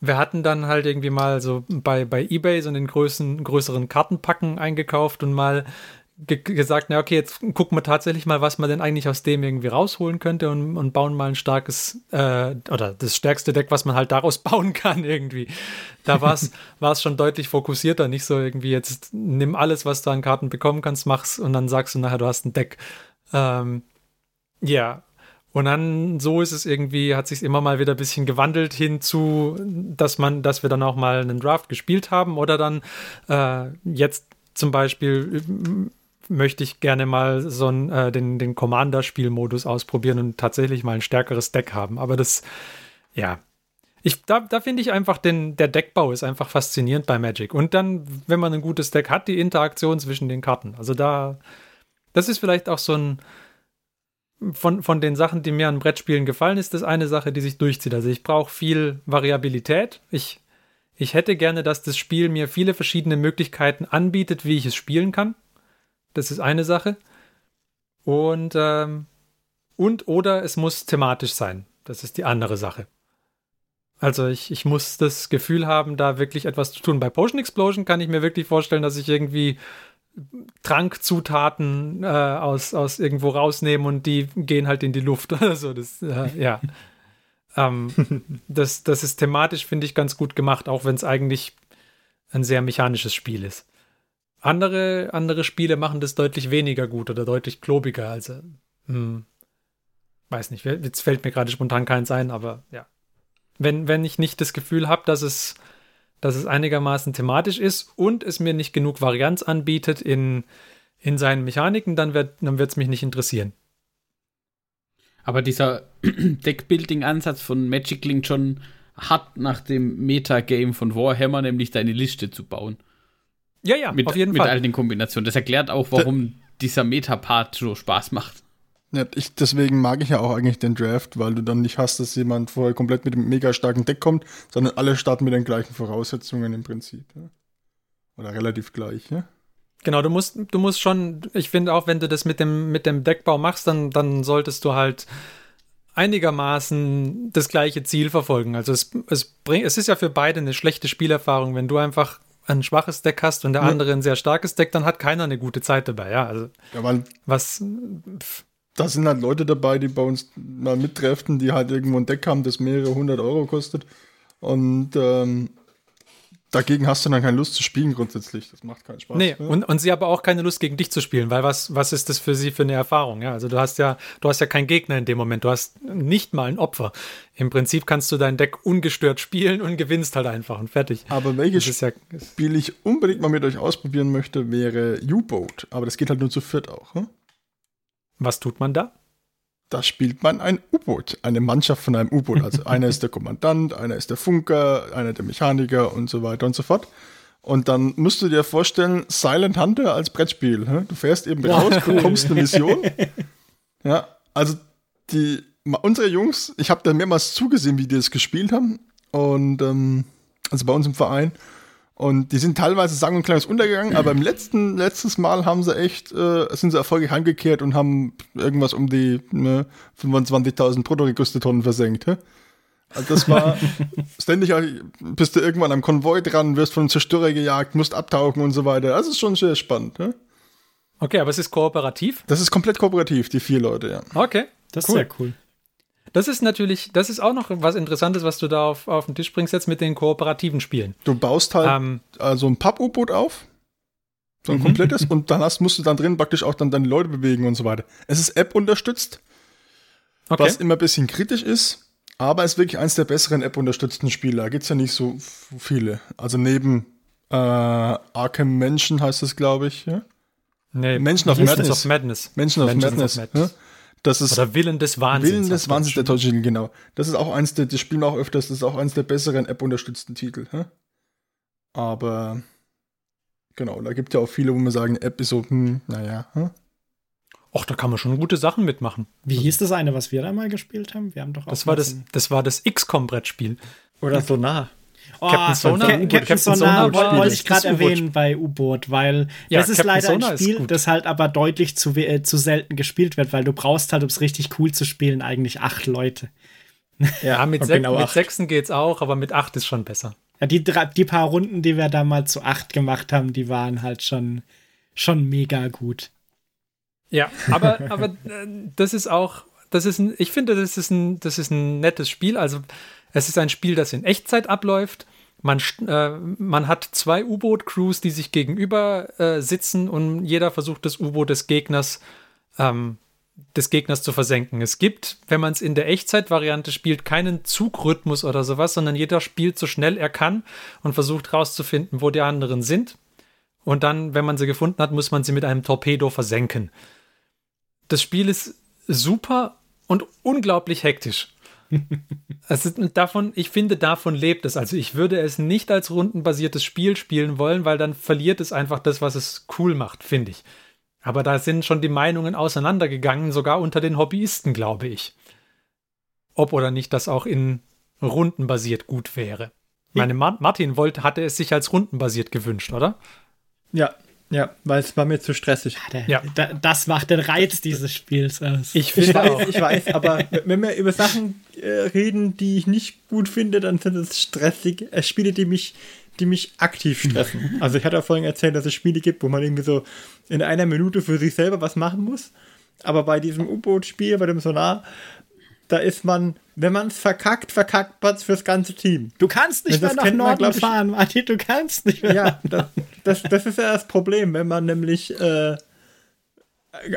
wir hatten dann halt irgendwie mal so bei, bei Ebay so einen größeren, größeren Kartenpacken eingekauft und mal ge gesagt, na okay, jetzt gucken wir tatsächlich mal, was man denn eigentlich aus dem irgendwie rausholen könnte und, und bauen mal ein starkes äh, oder das stärkste Deck, was man halt daraus bauen kann irgendwie. Da war es schon deutlich fokussierter, nicht so irgendwie jetzt nimm alles, was du an Karten bekommen kannst, mach's und dann sagst du nachher, du hast ein Deck. Ähm, ja, und dann so ist es irgendwie, hat sich immer mal wieder ein bisschen gewandelt hinzu, dass man, dass wir dann auch mal einen Draft gespielt haben oder dann äh, jetzt zum Beispiel möchte ich gerne mal so einen, äh, den, den Commander-Spielmodus ausprobieren und tatsächlich mal ein stärkeres Deck haben. Aber das, ja. Ich, da, da finde ich einfach, den, der Deckbau ist einfach faszinierend bei Magic. Und dann, wenn man ein gutes Deck hat, die Interaktion zwischen den Karten. Also da, das ist vielleicht auch so ein, von, von den Sachen, die mir an Brettspielen gefallen, ist das eine Sache, die sich durchzieht. Also ich brauche viel Variabilität. Ich, ich hätte gerne, dass das Spiel mir viele verschiedene Möglichkeiten anbietet, wie ich es spielen kann. Das ist eine Sache. Und, ähm, und oder es muss thematisch sein. Das ist die andere Sache. Also ich, ich muss das Gefühl haben, da wirklich etwas zu tun. Bei Potion Explosion kann ich mir wirklich vorstellen, dass ich irgendwie Trankzutaten äh, aus, aus irgendwo rausnehme und die gehen halt in die Luft. Also das, äh, ja. ähm, das, das ist thematisch, finde ich, ganz gut gemacht, auch wenn es eigentlich ein sehr mechanisches Spiel ist. Andere, andere Spiele machen das deutlich weniger gut oder deutlich klobiger. Also, hm, weiß nicht, jetzt fällt mir gerade spontan keins ein, aber ja. Wenn, wenn ich nicht das Gefühl habe, dass es, dass es einigermaßen thematisch ist und es mir nicht genug Varianz anbietet in, in seinen Mechaniken, dann wird es dann mich nicht interessieren. Aber dieser Deckbuilding-Ansatz von Magic klingt schon hart nach dem Metagame von Warhammer, nämlich deine Liste zu bauen. Ja, ja, mit, auf jeden mit Fall. Mit all den Kombinationen. Das erklärt auch, warum da, dieser Meta-Part so Spaß macht. Ja, ich, deswegen mag ich ja auch eigentlich den Draft, weil du dann nicht hast, dass jemand vorher komplett mit einem mega starken Deck kommt, sondern alle starten mit den gleichen Voraussetzungen im Prinzip. Ja? Oder relativ gleich, ja? Genau, du musst, du musst schon, ich finde auch, wenn du das mit dem, mit dem Deckbau machst, dann, dann solltest du halt einigermaßen das gleiche Ziel verfolgen. Also es, es, bring, es ist ja für beide eine schlechte Spielerfahrung, wenn du einfach ein schwaches Deck hast und der andere ein sehr starkes Deck, dann hat keiner eine gute Zeit dabei. Ja, also ja, weil was. Da sind halt Leute dabei, die bei uns mal mittreffen, die halt irgendwo ein Deck haben, das mehrere hundert Euro kostet. Und ähm, dagegen hast du dann keine Lust zu spielen grundsätzlich. Das macht keinen Spaß. Nee, und, und sie aber auch keine Lust gegen dich zu spielen, weil was, was ist das für sie für eine Erfahrung? Ja, also du hast ja, du hast ja keinen Gegner in dem Moment, du hast nicht mal ein Opfer. Im Prinzip kannst du dein Deck ungestört spielen und gewinnst halt einfach und fertig. Aber welches ja, Spiel ich unbedingt mal mit euch ausprobieren möchte, wäre U-Boat. Aber das geht halt nur zu viert auch. Hm? Was tut man da? Da spielt man ein U-Boot, eine Mannschaft von einem U-Boot. Also einer ist der Kommandant, einer ist der Funker, einer der Mechaniker und so weiter und so fort. Und dann musst du dir vorstellen, Silent Hunter als Brettspiel. Du fährst eben raus, bekommst eine Mission. Ja, also die, unsere Jungs, ich habe da mehrmals zugesehen, wie die das gespielt haben. Und ähm, also bei uns im Verein. Und die sind teilweise sang- und kleines untergegangen, aber im letzten, letztes Mal haben sie echt, äh, sind sie erfolgreich heimgekehrt und haben irgendwas um die ne, 25.000 Bruttoregistertonnen versenkt. Hä? Also das war ständig, bist du irgendwann am Konvoi dran, wirst von einem Zerstörer gejagt, musst abtauchen und so weiter. Das ist schon sehr spannend. Hä? Okay, aber es ist kooperativ? Das ist komplett kooperativ, die vier Leute, ja. Okay, das cool. ist sehr cool. Das ist natürlich, das ist auch noch was Interessantes, was du da auf, auf den Tisch bringst jetzt mit den kooperativen Spielen. Du baust halt ähm, also ein Papp-U-Boot auf So ein komplettes. Und dann hast, musst du dann drin praktisch auch dann deine Leute bewegen und so weiter. Es ist App unterstützt, Okay. was immer ein bisschen kritisch ist, aber es ist wirklich eins der besseren App-unterstützten Spiele. Da gibt es ja nicht so viele. Also neben äh, Arkham Mansion heißt es, glaube ich. Ja? Nee, Menschen of Madness. of Madness. Menschen of Mansions Madness. Ja? Das ist Oder Willen des Wahnsinns. Willen des Wahnsinns der Deutsch. deutsche Titel, genau. Das ist auch eins der, das spielen wir auch öfters, das ist auch eins der besseren App-unterstützten Titel. Ja? Aber genau, da gibt ja auch viele, wo man sagen, App ist so, hm, naja. Hm? Och, da kann man schon gute Sachen mitmachen. Wie hieß das eine, was wir da mal gespielt haben? Wir haben doch auch Das war das, das war das XCOM-Brettspiel. Oder so nah. Oh, Captain Sonar. Captain Captain Sonar wollte ich gerade erwähnen bei U-Boot, weil Ja, das ist Captain leider Sonar ein Spiel, das halt aber deutlich zu, äh, zu selten gespielt wird, weil du brauchst halt, um es richtig cool zu spielen, eigentlich acht Leute. Ja, mit, sech, genau mit. Sechsen geht's auch, aber mit acht ist schon besser. Ja, die, die paar Runden, die wir da mal zu acht gemacht haben, die waren halt schon, schon mega gut. Ja, aber, aber äh, das ist auch, das ist ein, ich finde, das ist ein, das ist ein nettes Spiel. Also es ist ein Spiel, das in Echtzeit abläuft. Man, äh, man hat zwei U-Boot-Crews, die sich gegenüber äh, sitzen und jeder versucht, das U-Boot des Gegners, ähm, des Gegners zu versenken. Es gibt, wenn man es in der Echtzeit-Variante spielt, keinen Zugrhythmus oder sowas, sondern jeder spielt so schnell er kann und versucht rauszufinden, wo die anderen sind. Und dann, wenn man sie gefunden hat, muss man sie mit einem Torpedo versenken. Das Spiel ist super und unglaublich hektisch. Ist davon, ich finde, davon lebt es. Also ich würde es nicht als rundenbasiertes Spiel spielen wollen, weil dann verliert es einfach das, was es cool macht, finde ich. Aber da sind schon die Meinungen auseinandergegangen, sogar unter den Hobbyisten, glaube ich. Ob oder nicht das auch in rundenbasiert gut wäre. Meine Ma Martin wollte, hatte es sich als rundenbasiert gewünscht, oder? Ja, ja, weil es war mir zu stressig. Der, Ja. da, das macht den Reiz dieses Spiels aus. Ich Ich finde auch. weiß, ich weiß, aber wenn wir über Sachen äh, reden, die ich nicht gut finde, dann sind es stressig, äh, Spiele, die mich, die mich aktiv stressen. Also ich hatte ja vorhin erzählt, dass es Spiele gibt, wo man irgendwie so in einer Minute für sich selber was machen muss. Aber bei diesem U-Boot-Spiel, bei dem Sonar, da ist man, wenn man es verkackt, verkackt man es fürs ganze Team. Du kannst nicht Das mehr nach man, Norden ich- fahren, Martin, du kannst nicht mehr. Ja, das, das, das ist ja das Problem, wenn man nämlich, äh,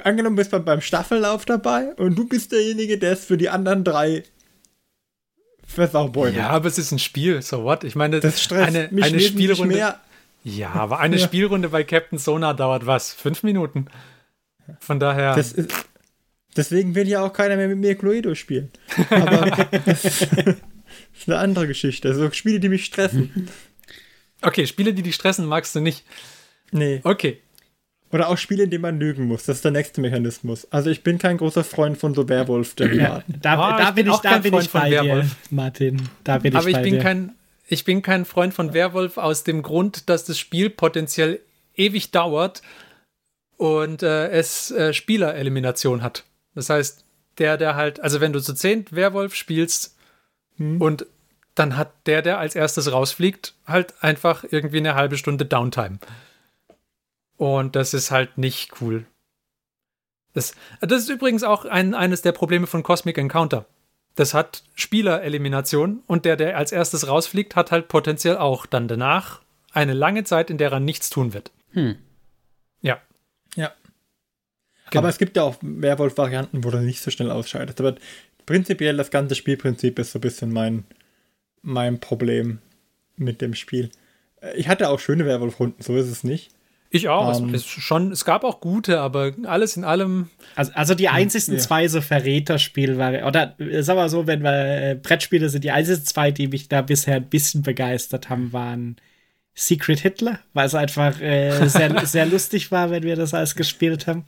angenommen bist man beim Staffellauf dabei und du bist derjenige, der es für die anderen drei versaubeutelt. Ja, aber es ist ein Spiel, so what? Ich meine, Das stresst eine, mich eine Spielrunde. mehr. Ja, aber eine Ja. Spielrunde bei Captain Sonar dauert was? Fünf Minuten. Von daher. Das ist, deswegen will ja auch keiner mehr mit mir Cluedo spielen. Aber das ist eine andere Geschichte. So Spiele, die mich stressen. okay, Spiele, die dich stressen, magst du nicht. Nee. Okay. Oder auch Spiele, in denen man lügen muss. Das ist der nächste Mechanismus. Also ich bin kein großer Freund von so Werwolf-Derivaten. Da, Ah, da ich bin ich, auch da kein bin Freund ich von bei dir, Werwolf. Martin. Da bin ich aber ich bei bin dir. kein. Ich bin kein Freund von Werwolf aus dem Grund, dass das Spiel potenziell ewig dauert und äh, es äh, Spielerelimination hat. Das heißt, der, der halt, also wenn du zu zehnt Werwolf spielst und dann hat der, der als erstes rausfliegt, halt einfach irgendwie eine halbe Stunde Downtime. Und das ist halt nicht cool. Das, das ist übrigens auch ein, eines der Probleme von Cosmic Encounter. Das hat Spielerelimination und der, der als erstes rausfliegt, hat halt potenziell auch dann danach eine lange Zeit, in der er nichts tun wird. Hm. Ja. Ja. Genau. Aber es gibt ja auch Werwolf-Varianten, wo du nicht so schnell ausscheidest. Aber prinzipiell das ganze Spielprinzip ist so ein bisschen mein, mein Problem mit dem Spiel. Äh, Ich hatte auch schöne Werwolf-Runden, so ist es nicht. Ich auch. Ähm. es, ist schon, es gab auch gute, aber alles in allem. Also, also die einzigsten ja. zwei so Verräterspiele waren, oder sagen wir so, wenn wir äh, Brettspiele sind, die einzigsten zwei, die mich da bisher ein bisschen begeistert haben, waren Secret Hitler, weil es einfach äh, sehr, sehr lustig war, wenn wir das alles gespielt haben.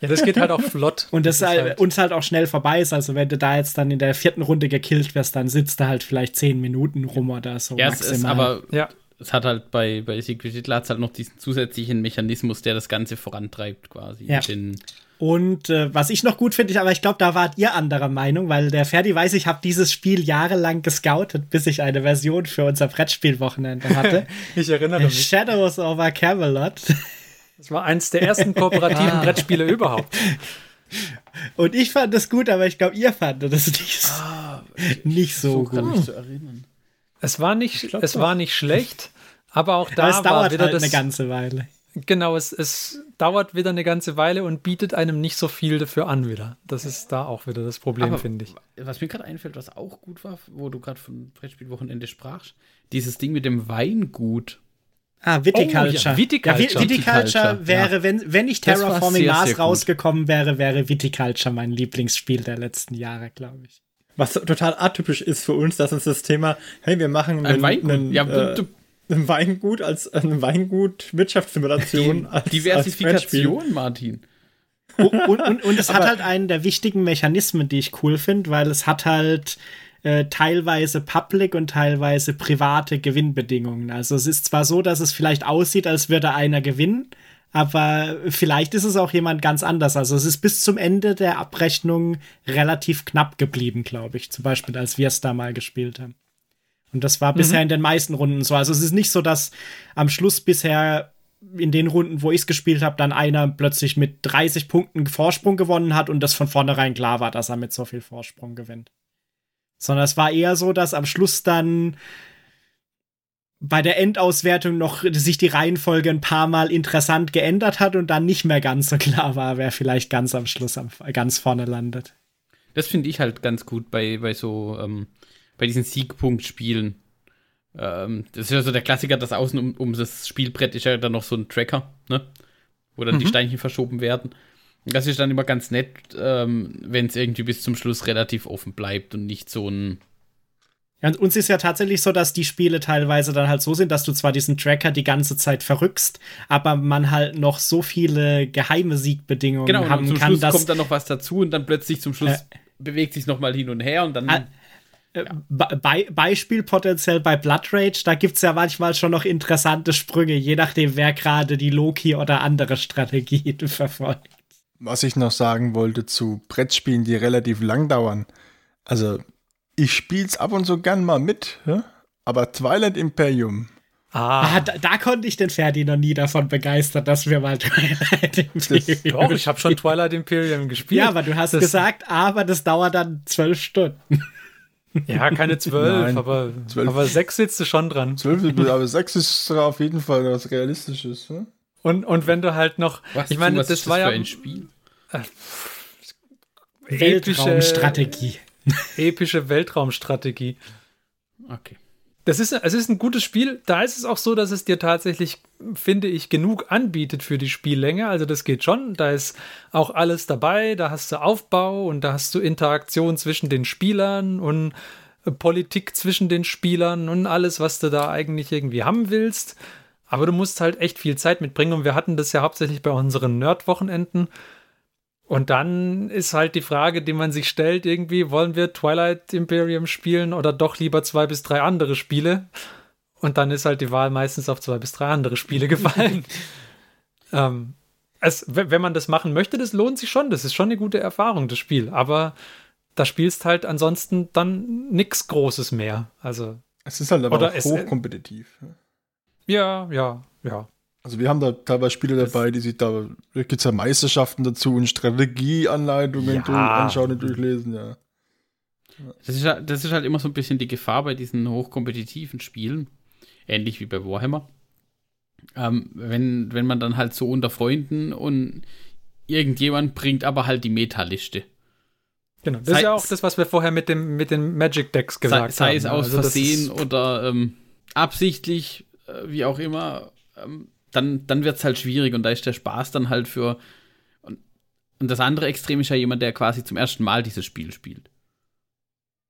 Ja, das geht halt auch flott. Und das ist halt, uns halt auch schnell vorbei ist. Also wenn du da jetzt dann in der vierten Runde gekillt wirst, dann sitzt du halt vielleicht zehn Minuten rum oder so. Ja, es ist aber, Ja. es hat halt bei, bei Secret Hitler hat's halt noch diesen zusätzlichen Mechanismus, der das Ganze vorantreibt, quasi. Ja. Und äh, was ich noch gut finde, ich, aber ich glaube, da wart ihr anderer Meinung, weil der Ferdi weiß, ich habe dieses Spiel jahrelang gescoutet, bis ich eine Version für unser Brettspielwochenende hatte. Ich erinnere mich. Shadows over Camelot. Das war eins der ersten kooperativen Brettspiele überhaupt. Und ich fand das gut, aber ich glaube, ihr fandet das nicht, nicht so kann gut. mich zu erinnern. Es war nicht, glaub es doch. war nicht schlecht, aber auch da Aber es war dauert wieder halt das. eine ganze Weile. Genau, es, es dauert wieder eine ganze Weile und bietet einem nicht so viel dafür an wieder. Das ist da auch wieder das Problem, finde ich. Was mir gerade einfällt, was auch gut war, wo du gerade von Brettspielwochenende sprachst, dieses Ding mit dem Weingut. Ah, Viticulture. Oh, ja, Viticulture. Ja, Viticulture wäre, ja. wenn, wenn nicht Terraforming sehr, Mars sehr rausgekommen wäre, wäre Viticulture mein Lieblingsspiel der letzten Jahre, glaube ich. Was total atypisch ist für uns, dass uns das Thema, hey, wir machen einen, Weingut. Einen, ja, äh, du, ein Weingut als eine Weingut-Wirtschaftssimulation. als, Diversifikation, als Martin. Und, und, und, und es hat halt einen der wichtigen Mechanismen, die ich cool finde, weil es hat halt äh, teilweise public und teilweise private Gewinnbedingungen. Also es ist zwar so, dass es vielleicht aussieht, als würde einer gewinnen, aber vielleicht ist es auch jemand ganz anders. Also es ist bis zum Ende der Abrechnung relativ knapp geblieben, glaube ich. Zum Beispiel, als wir es da mal gespielt haben. Und das war mhm. bisher in den meisten Runden so. Also es ist nicht so, dass am Schluss bisher in den Runden, wo ich es gespielt habe, dann einer plötzlich mit 30 Punkten Vorsprung gewonnen hat und das von vornherein klar war, dass er mit so viel Vorsprung gewinnt. Sondern es war eher so, dass am Schluss dann bei der Endauswertung noch sich die Reihenfolge ein paar Mal interessant geändert hat und dann nicht mehr ganz so klar war, wer vielleicht ganz am Schluss am, ganz vorne landet. Das finde ich halt ganz gut bei, bei so ähm, bei diesen Siegpunktspielen. Ähm, das ist ja so der Klassiker, dass außen um, um das Spielbrett ist ja dann noch so ein Tracker, ne? Wo dann mhm. die Steinchen verschoben werden. Das ist dann immer ganz nett, ähm, wenn es irgendwie bis zum Schluss relativ offen bleibt und nicht so ein. Ja, und uns ist ja tatsächlich so, dass die Spiele teilweise dann halt so sind, dass du zwar diesen Tracker die ganze Zeit verrückst, aber man halt noch so viele geheime Siegbedingungen genau, haben und zum kann. Schluss kommt dann noch was dazu und dann plötzlich zum Schluss äh, bewegt sich noch mal hin und her und dann. Äh, ja. Be Beispiel potenziell bei Blood Rage, da gibt es ja manchmal schon noch interessante Sprünge, je nachdem, wer gerade die Loki oder andere Strategien verfolgt. Was ich noch sagen wollte zu Brettspielen, die relativ lang dauern. Also, ich spiele es ab und zu gern mal mit, aber Twilight Imperium. Ah, ah da, da, konnte ich den Ferdi noch nie davon begeistern, dass wir mal Twilight Imperium. Das, doch, ich habe schon Twilight Imperium gespielt. Ja, aber du hast das gesagt, aber das dauert dann zwölf Stunden. Ja, keine zwölf, aber, zwölf. aber sechs sitzt du schon dran. Zwölf, aber sechs ist auf jeden Fall was Realistisches. Ne? Und, und wenn du halt noch. Was, ich meine, das, das war ja. ein Spiel? Äh, Weltraumstrategie. Epische Weltraumstrategie. Okay. Das ist, es ist ein gutes Spiel. Da ist es auch so, dass es dir tatsächlich, finde ich, genug anbietet für die Spiellänge. Also das geht schon. Da ist auch alles dabei. Da hast du Aufbau und da hast du Interaktion zwischen den Spielern und Politik zwischen den Spielern und alles, was du da eigentlich irgendwie haben willst. Aber du musst halt echt viel Zeit mitbringen. Und wir hatten das ja hauptsächlich bei unseren Nerd-Wochenenden. Und dann ist halt die Frage, die man sich stellt, irgendwie, wollen wir Twilight Imperium spielen oder doch lieber zwei bis drei andere Spiele? Und dann ist halt die Wahl meistens auf zwei bis drei andere Spiele gefallen. ähm, es, wenn man das machen möchte, das lohnt sich schon. Das ist schon eine gute Erfahrung, das Spiel. Aber da spielst halt ansonsten dann nichts Großes mehr. Also. Es ist halt aber auch hochkompetitiv. Ja, ja, ja. Also wir haben da teilweise Spiele dabei, die sich da, da gibt es ja Meisterschaften dazu und Strategieanleitungen ja. durch, anschauen und durchlesen, ja. Das ist, halt, das ist halt immer so ein bisschen die Gefahr bei diesen hochkompetitiven Spielen, ähnlich wie bei Warhammer. Ähm, wenn, wenn man dann halt so unter Freunden und irgendjemand bringt aber halt die Meta-Liste. Genau, das sei, ist ja auch das, was wir vorher mit, dem, mit den Magic Decks gesagt sei, haben. Sei es aus also Versehen oder ähm, absichtlich, wie auch immer. Ähm, dann, dann wird es halt schwierig und da ist der Spaß dann halt für. Und, und das andere Extrem ist ja jemand, der quasi zum ersten Mal dieses Spiel spielt.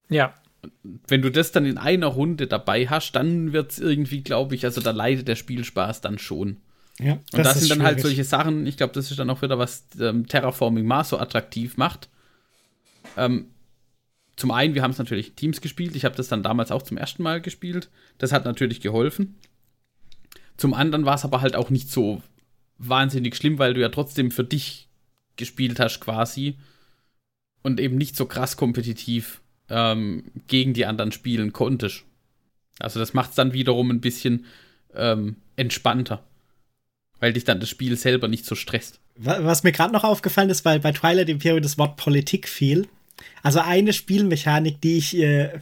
Ja. Wenn du das dann in einer Runde dabei hast, dann wird es irgendwie, glaube ich, also da leidet der Spielspaß dann schon. Ja, und das, das sind dann halt schwierig. halt solche Sachen, ich glaube, das ist dann auch wieder, was ähm, Terraforming Mars so attraktiv macht. Ähm, zum einen, wir haben es natürlich in Teams gespielt. Ich habe das dann damals auch zum ersten Mal gespielt. Das hat natürlich geholfen. Zum anderen war es aber halt auch nicht so wahnsinnig schlimm, weil du ja trotzdem für dich gespielt hast quasi und eben nicht so krass kompetitiv ähm, gegen die anderen spielen konntest. Also das macht es dann wiederum ein bisschen ähm, entspannter, weil dich dann das Spiel selber nicht so stresst. Was mir gerade noch aufgefallen ist, weil bei Twilight Imperium das Wort Politik fiel. Also eine Spielmechanik, die ich äh,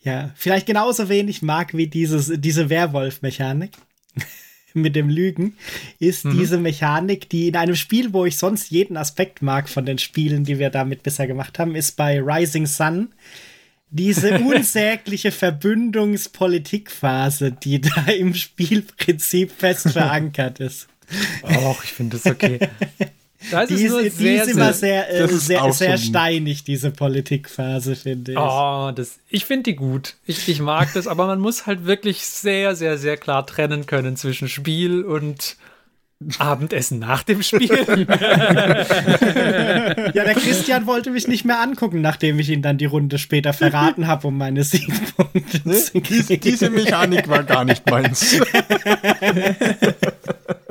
ja vielleicht genauso wenig mag wie dieses, diese Werwolf-Mechanik. mit dem Lügen, ist Mhm. diese Mechanik, die in einem Spiel, wo ich sonst jeden Aspekt mag von den Spielen, die wir damit bisher gemacht haben, ist bei Rising Sun diese unsägliche Verbündungspolitikphase, die da im Spielprinzip fest verankert ist. Och, ich finde das okay. Das Die ist nur ist, die sehr, ist immer sehr, sehr, äh, sehr, sehr steinig, diese Politikphase, finde ich. Oh, das, ich finde die gut. Ich, ich mag das, aber man muss halt wirklich sehr, sehr, sehr klar trennen können zwischen Spiel und Abendessen nach dem Spiel. Ja, der Christian wollte mich nicht mehr angucken, nachdem ich ihn dann die Runde später verraten habe, um meine Siegpunkte Ne? zu kriegen. diese Mechanik war gar nicht meins.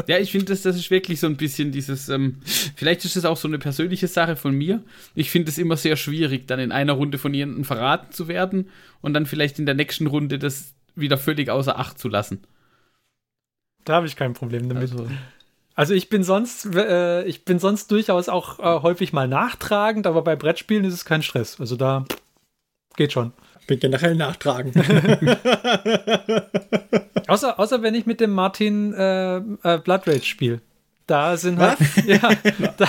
Ja, ich finde, das, das ist wirklich so ein bisschen dieses, ähm, vielleicht ist es auch so eine persönliche Sache von mir. Ich finde es immer sehr schwierig, dann in einer Runde von jemandem verraten zu werden und dann vielleicht in der nächsten Runde das wieder völlig außer Acht zu lassen. Da habe ich kein Problem damit. Also, Also ich bin sonst, äh, ich bin sonst durchaus auch äh, häufig mal nachtragend, aber bei Brettspielen ist es kein Stress. Also da geht schon. Ich bin generell nachtragen. Außer, außer wenn ich mit dem Martin äh, äh, Blood Rage spiele. Da sind halt, ja, da,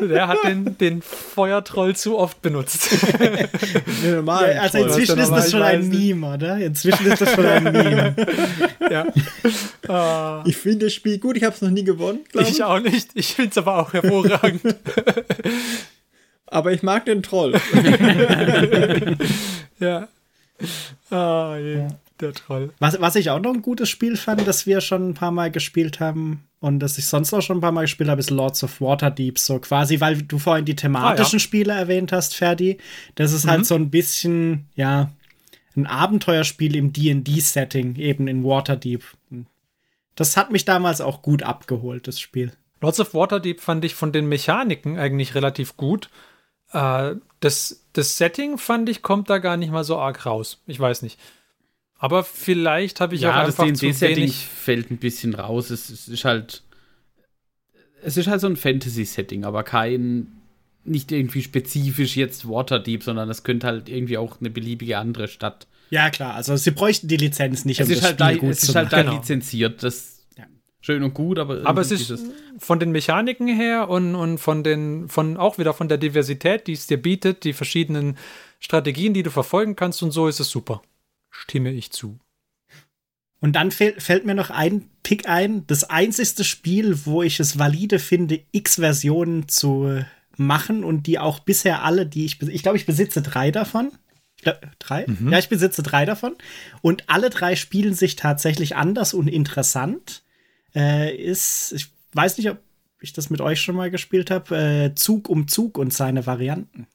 der hat den, den Feuertroll zu oft benutzt. Nee, normal. Ja, also inzwischen was ist das schon ein Meme, oder? Inzwischen ist das schon ein Meme. ja. Ah, Ich finde das Spiel gut, ich habe es noch nie gewonnen, glaube ich. ich auch nicht. Ich finde es aber auch hervorragend. Aber ich mag den Troll. ja. Ah, je, der Troll. Was, was ich auch noch ein gutes Spiel fand, das wir schon ein paar Mal gespielt haben und das ich sonst auch schon ein paar Mal gespielt habe, ist Lords of Waterdeep. So quasi, weil du vorhin die thematischen Ah, ja. Spiele erwähnt hast, Ferdi. Das ist Mhm. halt so ein bisschen, ja, ein Abenteuerspiel im D&D-Setting, eben in Waterdeep. Das hat mich damals auch gut abgeholt, das Spiel. Lords of Waterdeep fand ich von den Mechaniken eigentlich relativ gut. Äh, das, das Setting fand ich, kommt da gar nicht mal so arg raus. Ich weiß nicht. Aber vielleicht habe ich auch ja, das einfach zu D&D-Setting wenig. fällt ein bisschen raus. Es, es ist halt, es ist halt so ein Fantasy-Setting, aber kein, nicht irgendwie spezifisch jetzt Waterdeep, sondern es könnte halt irgendwie auch eine beliebige andere Stadt. Ja, klar, also sie bräuchten die Lizenz nicht, Es um ist das halt, Spiel da, gut es zu ist halt da Genau. lizenziert. Das. Schön und gut, aber Aber es ist von den Mechaniken her und, und von den, von auch wieder von der Diversität, die es dir bietet, die verschiedenen Strategien, die du verfolgen kannst und so ist es super. Stimme ich zu. Und dann fäll- fällt mir noch ein Pick ein, das einzigste Spiel, wo ich es valide finde, X-Versionen zu machen und die auch bisher alle, die ich, bes- ich glaube, ich besitze drei davon. Ich glaub, drei? Ja, ich besitze drei davon. Und alle drei spielen sich tatsächlich anders und interessant. Äh, ist, ich weiß nicht, ob ich das mit euch schon mal gespielt habe, äh, Zug um Zug und seine Varianten.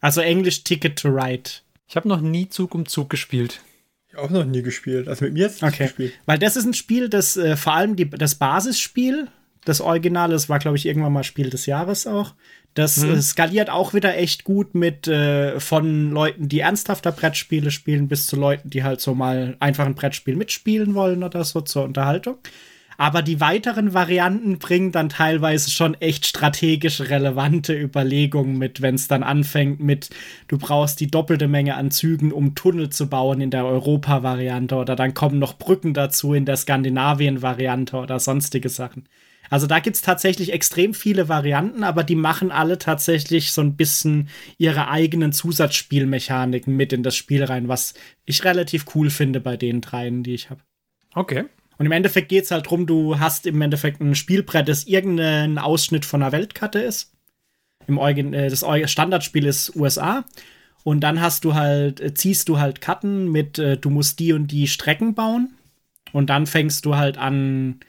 Also Englisch Ticket to Ride. Ich habe noch nie Zug um Zug gespielt. Ich auch noch nie gespielt. Also mit mir jetzt Okay. gespielt. Weil das ist ein Spiel, das äh, vor allem die, das Basisspiel, das Original, das war, glaube ich, irgendwann mal Spiel des Jahres auch. Das äh, skaliert auch wieder echt gut mit äh, von Leuten, die ernsthafter Brettspiele spielen, bis zu Leuten, die halt so mal einfach ein Brettspiel mitspielen wollen oder so zur Unterhaltung. Aber die weiteren Varianten bringen dann teilweise schon echt strategisch relevante Überlegungen mit, wenn es dann anfängt mit, du brauchst die doppelte Menge an Zügen, um Tunnel zu bauen in der Europa-Variante oder dann kommen noch Brücken dazu in der Skandinavien-Variante oder sonstige Sachen. Also da gibt's tatsächlich extrem viele Varianten, aber die machen alle tatsächlich so ein bisschen ihre eigenen Zusatzspielmechaniken mit in das Spiel rein, was ich relativ cool finde bei den dreien, die ich habe. Okay. Und im Endeffekt geht's halt drum, du hast im Endeffekt ein Spielbrett, das irgendein Ausschnitt von einer Weltkarte ist. Im Origin äh, das Standardspiel ist USA. Und dann hast du halt, äh, ziehst du halt Karten mit, äh, du musst die und die Strecken bauen. Und dann fängst du halt an,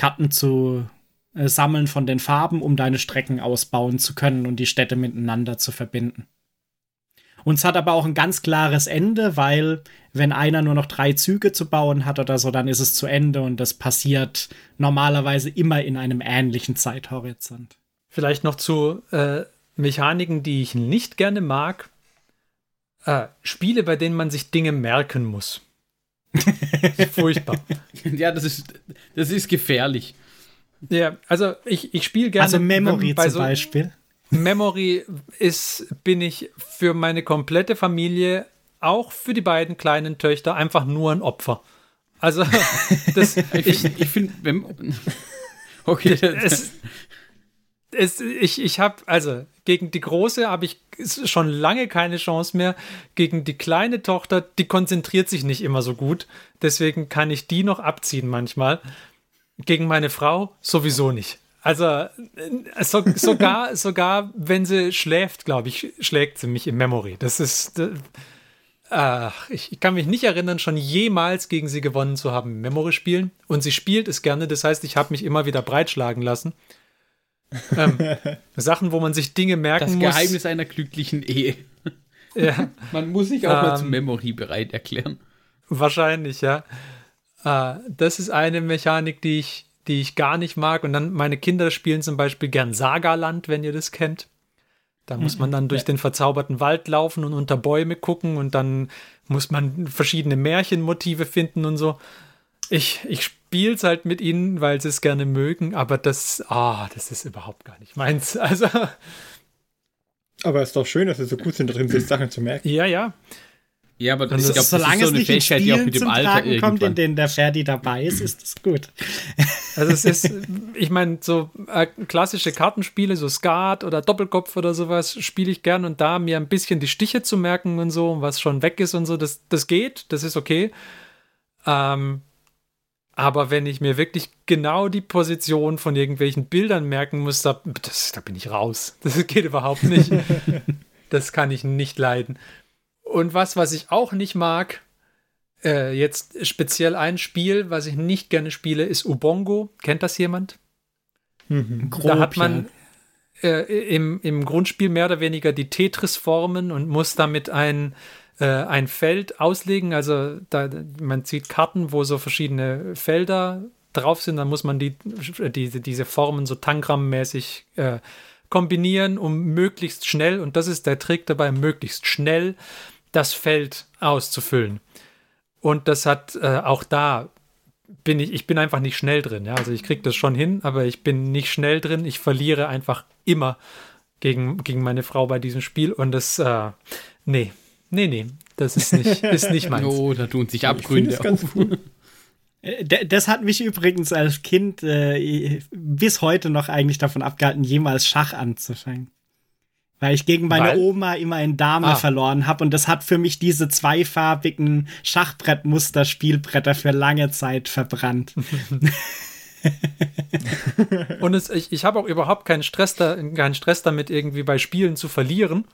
Karten zu äh, sammeln von den Farben, um deine Strecken ausbauen zu können und die Städte miteinander zu verbinden. Und es hat aber auch ein ganz klares Ende, weil wenn einer nur noch drei Züge zu bauen hat oder so, dann ist es zu Ende und das passiert normalerweise immer in einem ähnlichen Zeithorizont. Vielleicht noch zu äh, Mechaniken, die ich nicht gerne mag. Äh, Spiele, bei denen man sich Dinge merken muss. Furchtbar. ja, das ist, das ist gefährlich. Ja, also ich, ich spiele gerne. Also Memory bei zum so- Beispiel. Memory ist, bin ich für meine komplette Familie, auch für die beiden kleinen Töchter, einfach nur ein Opfer. Also, das, ich, ich finde, wenn. Okay. es, es, ich ich habe, also gegen die große habe ich schon lange keine Chance mehr. Gegen die kleine Tochter, die konzentriert sich nicht immer so gut. Deswegen kann ich die noch abziehen manchmal. Gegen meine Frau sowieso nicht. Also äh, so, sogar, sogar wenn sie schläft, glaube ich, schlägt sie mich im Memory. Das ist. Äh, ich, ich, kann mich nicht erinnern, schon jemals gegen sie gewonnen zu haben im Memory-Spielen. Und sie spielt es gerne, das heißt, ich habe mich immer wieder breitschlagen lassen. Ähm, Sachen, wo man sich Dinge merken das muss. Das Geheimnis einer glücklichen Ehe. Ja. Man muss sich auch ähm, mal zum Memory bereit erklären. Wahrscheinlich, ja. Äh, das ist eine Mechanik, die ich die ich gar nicht mag. Und dann meine Kinder spielen zum Beispiel gern Sagaland, wenn ihr das kennt. Da muss man dann durch den verzauberten Wald laufen und unter Bäume gucken und dann muss man verschiedene Märchenmotive finden und so. Ich, ich spiele es halt mit ihnen, weil sie es gerne mögen, aber das, ah, das ist überhaupt gar nicht meins. Also. Aber es ist doch schön, dass sie so gut sind darin, sich Sachen zu merken. Ja, ja. Ja, aber das, ich glaub, solange das ist so eine Fähigkeit, die auch mit dem Alter Tragen irgendwann kommt, in denen der Ferdi dabei ist, ist das gut. Also es ist, ich meine, so äh, klassische Kartenspiele, so Skat oder Doppelkopf oder sowas, spiele ich gern und da mir ein bisschen die Stiche zu merken und so, was schon weg ist und so, das, das geht, das ist okay. Ähm, aber wenn ich mir wirklich genau die Position von irgendwelchen Bildern merken muss, da, das, da bin ich raus. Das geht überhaupt nicht. das kann ich nicht leiden. Und was, was ich auch nicht mag, äh, jetzt speziell ein Spiel, was ich nicht gerne spiele, ist Ubongo. Kennt das jemand? Mhm, grob, da hat man äh, im, im Grundspiel mehr oder weniger die Tetris-Formen und muss damit ein, äh, ein Feld auslegen. Also da, man sieht Karten, wo so verschiedene Felder drauf sind. Dann muss man die, die, diese Formen so Tangram-mäßig äh, kombinieren, um möglichst schnell, und das ist der Trick dabei, möglichst schnell das Feld auszufüllen. Und das hat äh, auch da bin ich, ich bin einfach nicht schnell drin. Ja? Also ich kriege das schon hin, aber ich bin nicht schnell drin. Ich verliere einfach immer gegen, gegen meine Frau bei diesem Spiel. Und das, äh, nee, nee, nee, das ist nicht, ist nicht meins. Oh, da tun sich Abgründe ich ganz cool. Äh, das hat mich übrigens als Kind äh, bis heute noch eigentlich davon abgehalten, jemals Schach anzufangen. Weil ich gegen meine Weil? Oma immer ein Dame ah. verloren habe und das hat für mich diese zweifarbigen Schachbrettmuster-Spielbretter für lange Zeit verbrannt. und es, ich, ich habe auch überhaupt keinen Stress, da, keinen Stress damit, irgendwie bei Spielen zu verlieren.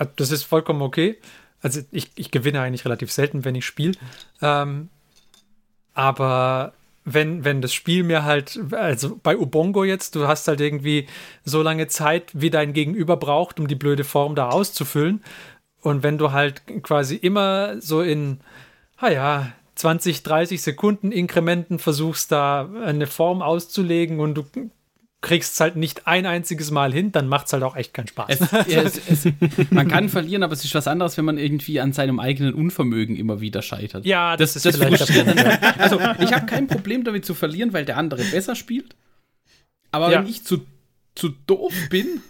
Äh, das ist vollkommen okay. Also ich, ich gewinne eigentlich relativ selten, wenn ich spiele. Ähm, aber wenn, wenn das Spiel mir halt, also bei Ubongo jetzt, du hast halt irgendwie so lange Zeit, wie dein Gegenüber braucht, um die blöde Form da auszufüllen. Und wenn du halt quasi immer so in, naja, 20, 30 Sekunden Inkrementen versuchst, da eine Form auszulegen und du kriegst es halt nicht ein einziges Mal hin, dann macht es halt auch echt keinen Spaß. Es, es, es, man kann verlieren, aber es ist was anderes, wenn man irgendwie an seinem eigenen Unvermögen immer wieder scheitert. Ja, das, das ist das vielleicht dann, Also, ich habe kein Problem damit zu verlieren, weil der andere besser spielt. Aber ja. wenn ich zu, zu doof bin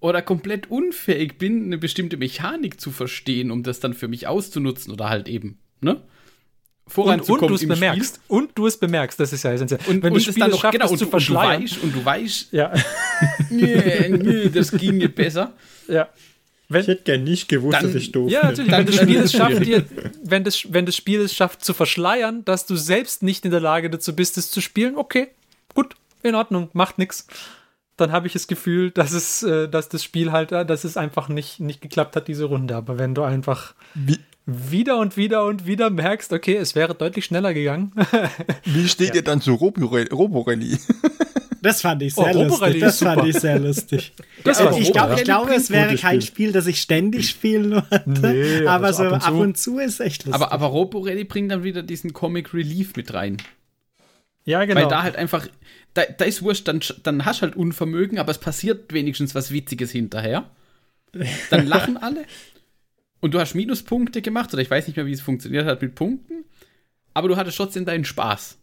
oder komplett unfähig bin, eine bestimmte Mechanik zu verstehen, um das dann für mich auszunutzen oder halt eben, ne? Voranzukommen und, und du es bemerkst. Spiel. Und du es bemerkst, das ist ja essentiell. Und, Wenn und du es dann noch, genau, und, zu verschleiern. Und du weißt, und du weißt ja. nee, nee, das ging mir besser. Ja. Wenn, ich hätte gern nicht gewusst, dann, dass ich doof ja, natürlich, wenn das, Spiel es schafft, dir, wenn, das, wenn das Spiel es schafft zu verschleiern, dass du selbst nicht in der Lage dazu bist, es zu spielen, okay, gut, in Ordnung, macht nichts. Dann habe ich das Gefühl, dass es, äh, dass das Spiel halt, äh, dass es einfach nicht, nicht geklappt hat, diese Runde. Aber wenn du einfach. Wie, wieder und wieder und wieder merkst, okay, es wäre deutlich schneller gegangen. Wie steht ja. ihr dann zu Roborelli? Das fand ich sehr oh, lustig. Das fand ich sehr lustig. Ja, ich glaube, glaub, es wäre kein Spiel, das ich ständig spielen würde. Nee, aber also so ab und, ab und, zu ist echt lustig. Aber, aber Roborelli bringt dann wieder diesen Comic Relief mit rein. Ja, genau. Weil da halt einfach, da, da ist wurscht, dann, dann hast du halt Unvermögen, aber es passiert wenigstens was Witziges hinterher. Dann lachen alle und du hast Minuspunkte gemacht, oder ich weiß nicht mehr, wie es funktioniert hat mit Punkten, aber du hattest trotzdem deinen Spaß.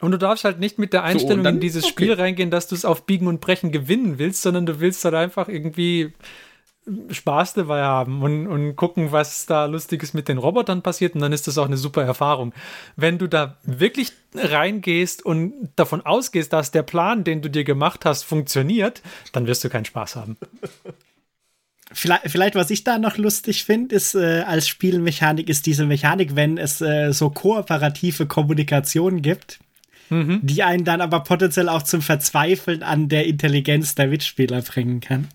Und du darfst halt nicht mit der Einstellung so, dann, in dieses okay. Spiel reingehen, dass du es auf Biegen und Brechen gewinnen willst, sondern du willst halt einfach irgendwie Spaß dabei haben und, und gucken, was da Lustiges mit den Robotern passiert. Und dann ist das auch eine super Erfahrung. Wenn du da wirklich reingehst und davon ausgehst, dass der Plan, den du dir gemacht hast, funktioniert, dann wirst du keinen Spaß haben. Vielleicht, vielleicht, was ich da noch lustig finde, ist äh, als Spielmechanik, ist diese Mechanik, wenn es äh, so kooperative Kommunikation gibt, mhm. die einen dann aber potenziell auch zum Verzweifeln an der Intelligenz der Mitspieler bringen kann.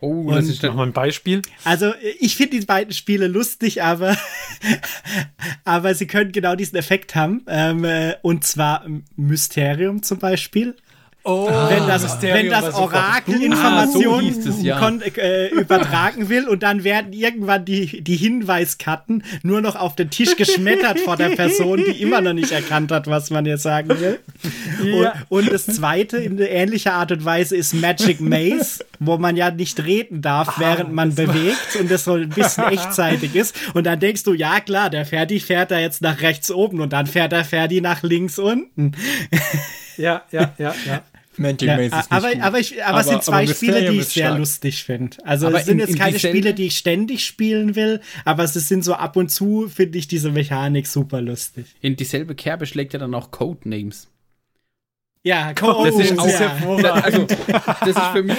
Oh, und das ist nochmal ein Beispiel. Also, ich finde die beiden Spiele lustig, aber, aber sie können genau diesen Effekt haben. Ähm, äh, und zwar Mysterium zum Beispiel. Oh, wenn das, wenn das Orakel Informationen ah, so ja. äh, übertragen will und dann werden irgendwann die, die Hinweiskarten nur noch auf den Tisch geschmettert vor der Person, die immer noch nicht erkannt hat, was man jetzt sagen will. Ja. Und, und, das zweite in ähnlicher Art und Weise ist Magic Maze, wo man ja nicht reden darf, ah, während man bewegt und das so ein bisschen echtzeitig ist. Und dann denkst du, ja klar, der Ferdi fährt da jetzt nach rechts oben und dann fährt der Ferdi nach links unten. Ja, ja, ja, ja. Magic ja, Maze ist aber, aber, ich, aber, aber, es sind zwei Spiele, die ich sehr stark. lustig finde. Also aber es sind in, jetzt keine Spiele, die ich ständig spielen will, aber es sind so ab und zu, finde ich diese Mechanik super lustig. In dieselbe Kerbe schlägt ja dann auch Codenames. Ja, Code das ist auch ja. Also, das ist für mich.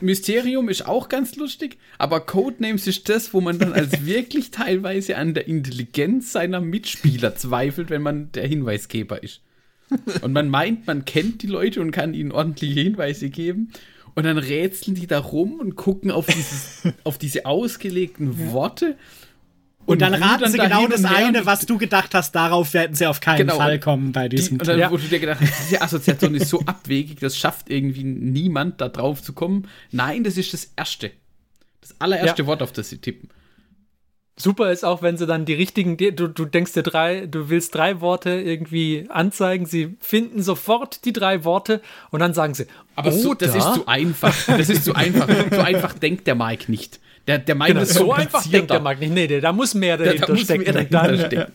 Mysterium ist auch ganz lustig, aber Codenames ist das, wo man dann als wirklich teilweise an der Intelligenz seiner Mitspieler zweifelt, wenn man der Hinweisgeber ist. Und man meint, man kennt die Leute und kann ihnen ordentliche Hinweise geben. Und dann rätseln die da rum und gucken auf, dieses, auf diese ausgelegten ja. Worte. Und, und dann raten sie genau das eine, was du gedacht hast, darauf werden sie auf keinen genau. Fall kommen bei diesem die, Und dann ja. wurde dir gedacht, diese Assoziation ist so abwegig, das schafft irgendwie niemand, da drauf zu kommen. Nein, das ist das Erste. Das allererste ja. Wort, auf das sie tippen. Super ist auch, wenn sie dann die richtigen, du, du denkst dir drei, du willst drei Worte irgendwie anzeigen, sie finden sofort die drei Worte und dann sagen sie, aber so, das ist zu einfach. Das ist zu einfach. so einfach denkt der Mike nicht. Der, der Mike genau, ist so einfach denkt der Mike nicht. Nee, der, da muss mehr dahinter da, da stecken. Mehr dahinter stecken.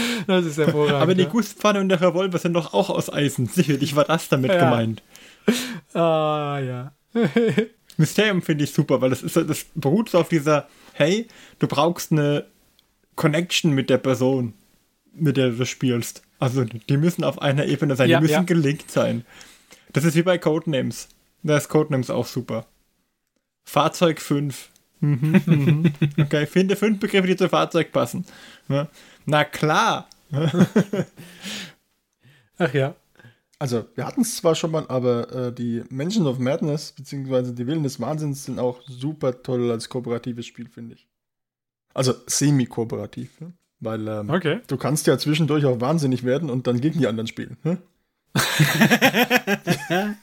das ist hervorragend. Aber die Gusspfanne und der Revolver sind doch auch aus Eisen. Sicherlich war das damit ja. gemeint. Ah, ja. Mysterium finde ich super, weil das ist das beruht so auf dieser hey, du brauchst eine Connection mit der Person, mit der du spielst. Also die müssen auf einer Ebene sein, ja, die müssen ja. gelinkt sein. Das ist wie bei Codenames. Da ist Codenames auch super. Fahrzeug 5. Mhm, mhm. okay, finde fünf Begriffe, die zu Fahrzeug passen. Na klar. Ach ja. Also, wir hatten es zwar schon mal, aber äh, die Menschen of Madness, beziehungsweise die Willen des Wahnsinns, sind auch super toll als kooperatives Spiel, finde ich. Also, semi-kooperativ, ne? Weil ähm, okay. du kannst ja zwischendurch auch wahnsinnig werden und dann gegen die anderen spielen. Ne?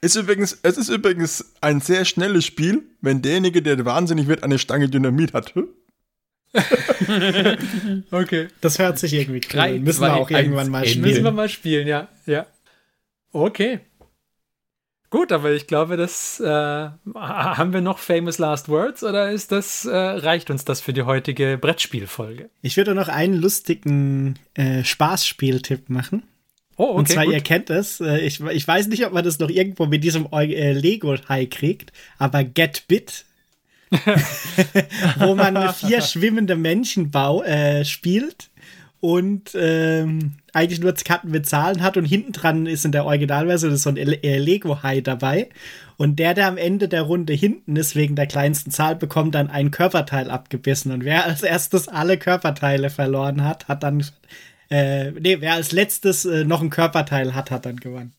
ist übrigens, es ist übrigens ein sehr schnelles Spiel, wenn derjenige, der wahnsinnig wird, eine Stange Dynamit hat. Okay. Das hört sich irgendwie cool an. Müssen wir auch irgendwann mal spielen. Müssen wir mal spielen, ja. Ja. Okay. Gut, aber ich glaube, das äh, haben wir noch famous last words oder ist das äh, reicht uns das für die heutige Brettspielfolge? Ich würde noch einen lustigen äh, Spaßspieltipp machen. Oh, okay, Und zwar, gut. ihr kennt es. Äh, ich, ich weiß nicht, ob man das noch irgendwo mit diesem äh, Lego-High kriegt, aber Get Bit wo man vier schwimmende Menschen bau, äh, spielt und ähm, eigentlich nur Karten mit Zahlen hat und hinten dran ist in der Originalversion so ein äh, Lego-Hai dabei. Und der, der am Ende der Runde hinten ist, wegen der kleinsten Zahl, bekommt dann ein Körperteil abgebissen. Und wer als erstes alle Körperteile verloren hat, hat dann. Äh, nee, wer als letztes äh, noch ein Körperteil hat, hat dann gewonnen.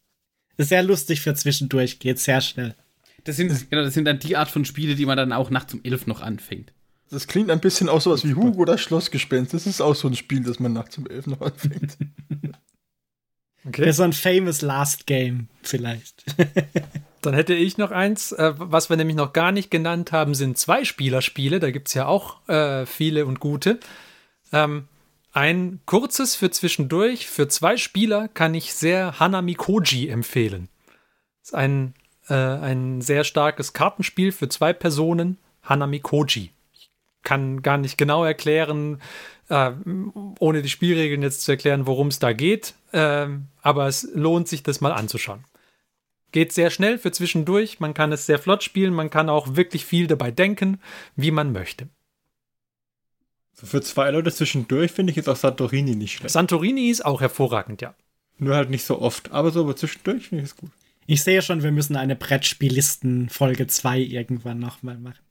Ist sehr lustig für zwischendurch, geht sehr schnell. Das sind, genau, das sind dann die Art von Spiele, die man dann auch nachts um elf noch anfängt. Das klingt ein bisschen auch sowas wie Hugo oder Schlossgespenst. Das ist auch so ein Spiel, das man nachts um elf noch anfängt. Okay. Das ist so ein famous Last Game, vielleicht. Dann hätte ich noch eins, äh, was wir nämlich noch gar nicht genannt haben, sind Zwei-Spieler-Spiele. Da gibt es ja auch äh, viele und gute. Ähm, ein kurzes für zwischendurch, für zwei Spieler kann ich sehr Hanami Koji empfehlen. Das ist ein äh, ein sehr starkes Kartenspiel für zwei Personen, Hanami Koji. Ich kann gar nicht genau erklären, äh, ohne die Spielregeln jetzt zu erklären, worum es da geht, äh, aber es lohnt sich, das mal anzuschauen. Geht sehr schnell für zwischendurch. Man kann es sehr flott spielen. Man kann auch wirklich viel dabei denken, wie man möchte. Für zwei Leute zwischendurch finde ich jetzt auch Santorini nicht schlecht. Santorini ist auch hervorragend, ja. Nur halt nicht so oft. Aber so aber zwischendurch finde ich es gut. Ich sehe schon, wir müssen eine Brettspiellisten Folge 2 irgendwann nochmal machen.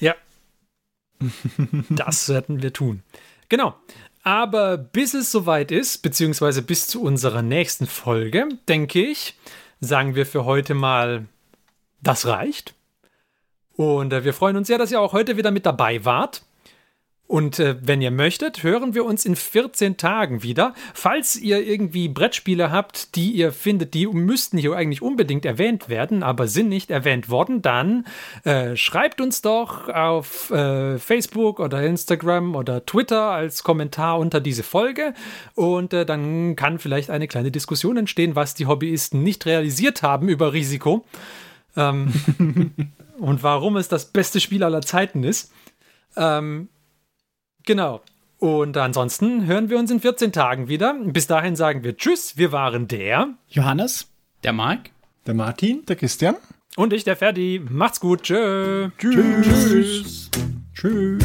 Ja. das werden wir tun. Genau. Aber bis es soweit ist, beziehungsweise bis zu unserer nächsten Folge, denke ich, sagen wir für heute mal, das reicht. Und äh, wir freuen uns sehr, dass ihr auch heute wieder mit dabei wart. Und äh, wenn ihr möchtet, hören wir uns in 14 Tagen wieder. Falls ihr irgendwie Brettspiele habt, die ihr findet, die müssten hier eigentlich unbedingt erwähnt werden, aber sind nicht erwähnt worden, dann äh, schreibt uns doch auf äh, Facebook oder Instagram oder Twitter als Kommentar unter diese Folge. Und äh, dann kann vielleicht eine kleine Diskussion entstehen, was die Hobbyisten nicht realisiert haben über Risiko. Ähm, und warum es das beste Spiel aller Zeiten ist. Ähm, Genau. Und ansonsten hören wir uns in 14 Tagen wieder. Bis dahin sagen wir Tschüss. Wir waren der Johannes, Der Marc? Der Martin, der Christian. und ich, der Ferdi. Macht's gut. Tschö. Tschüss. Tschüss.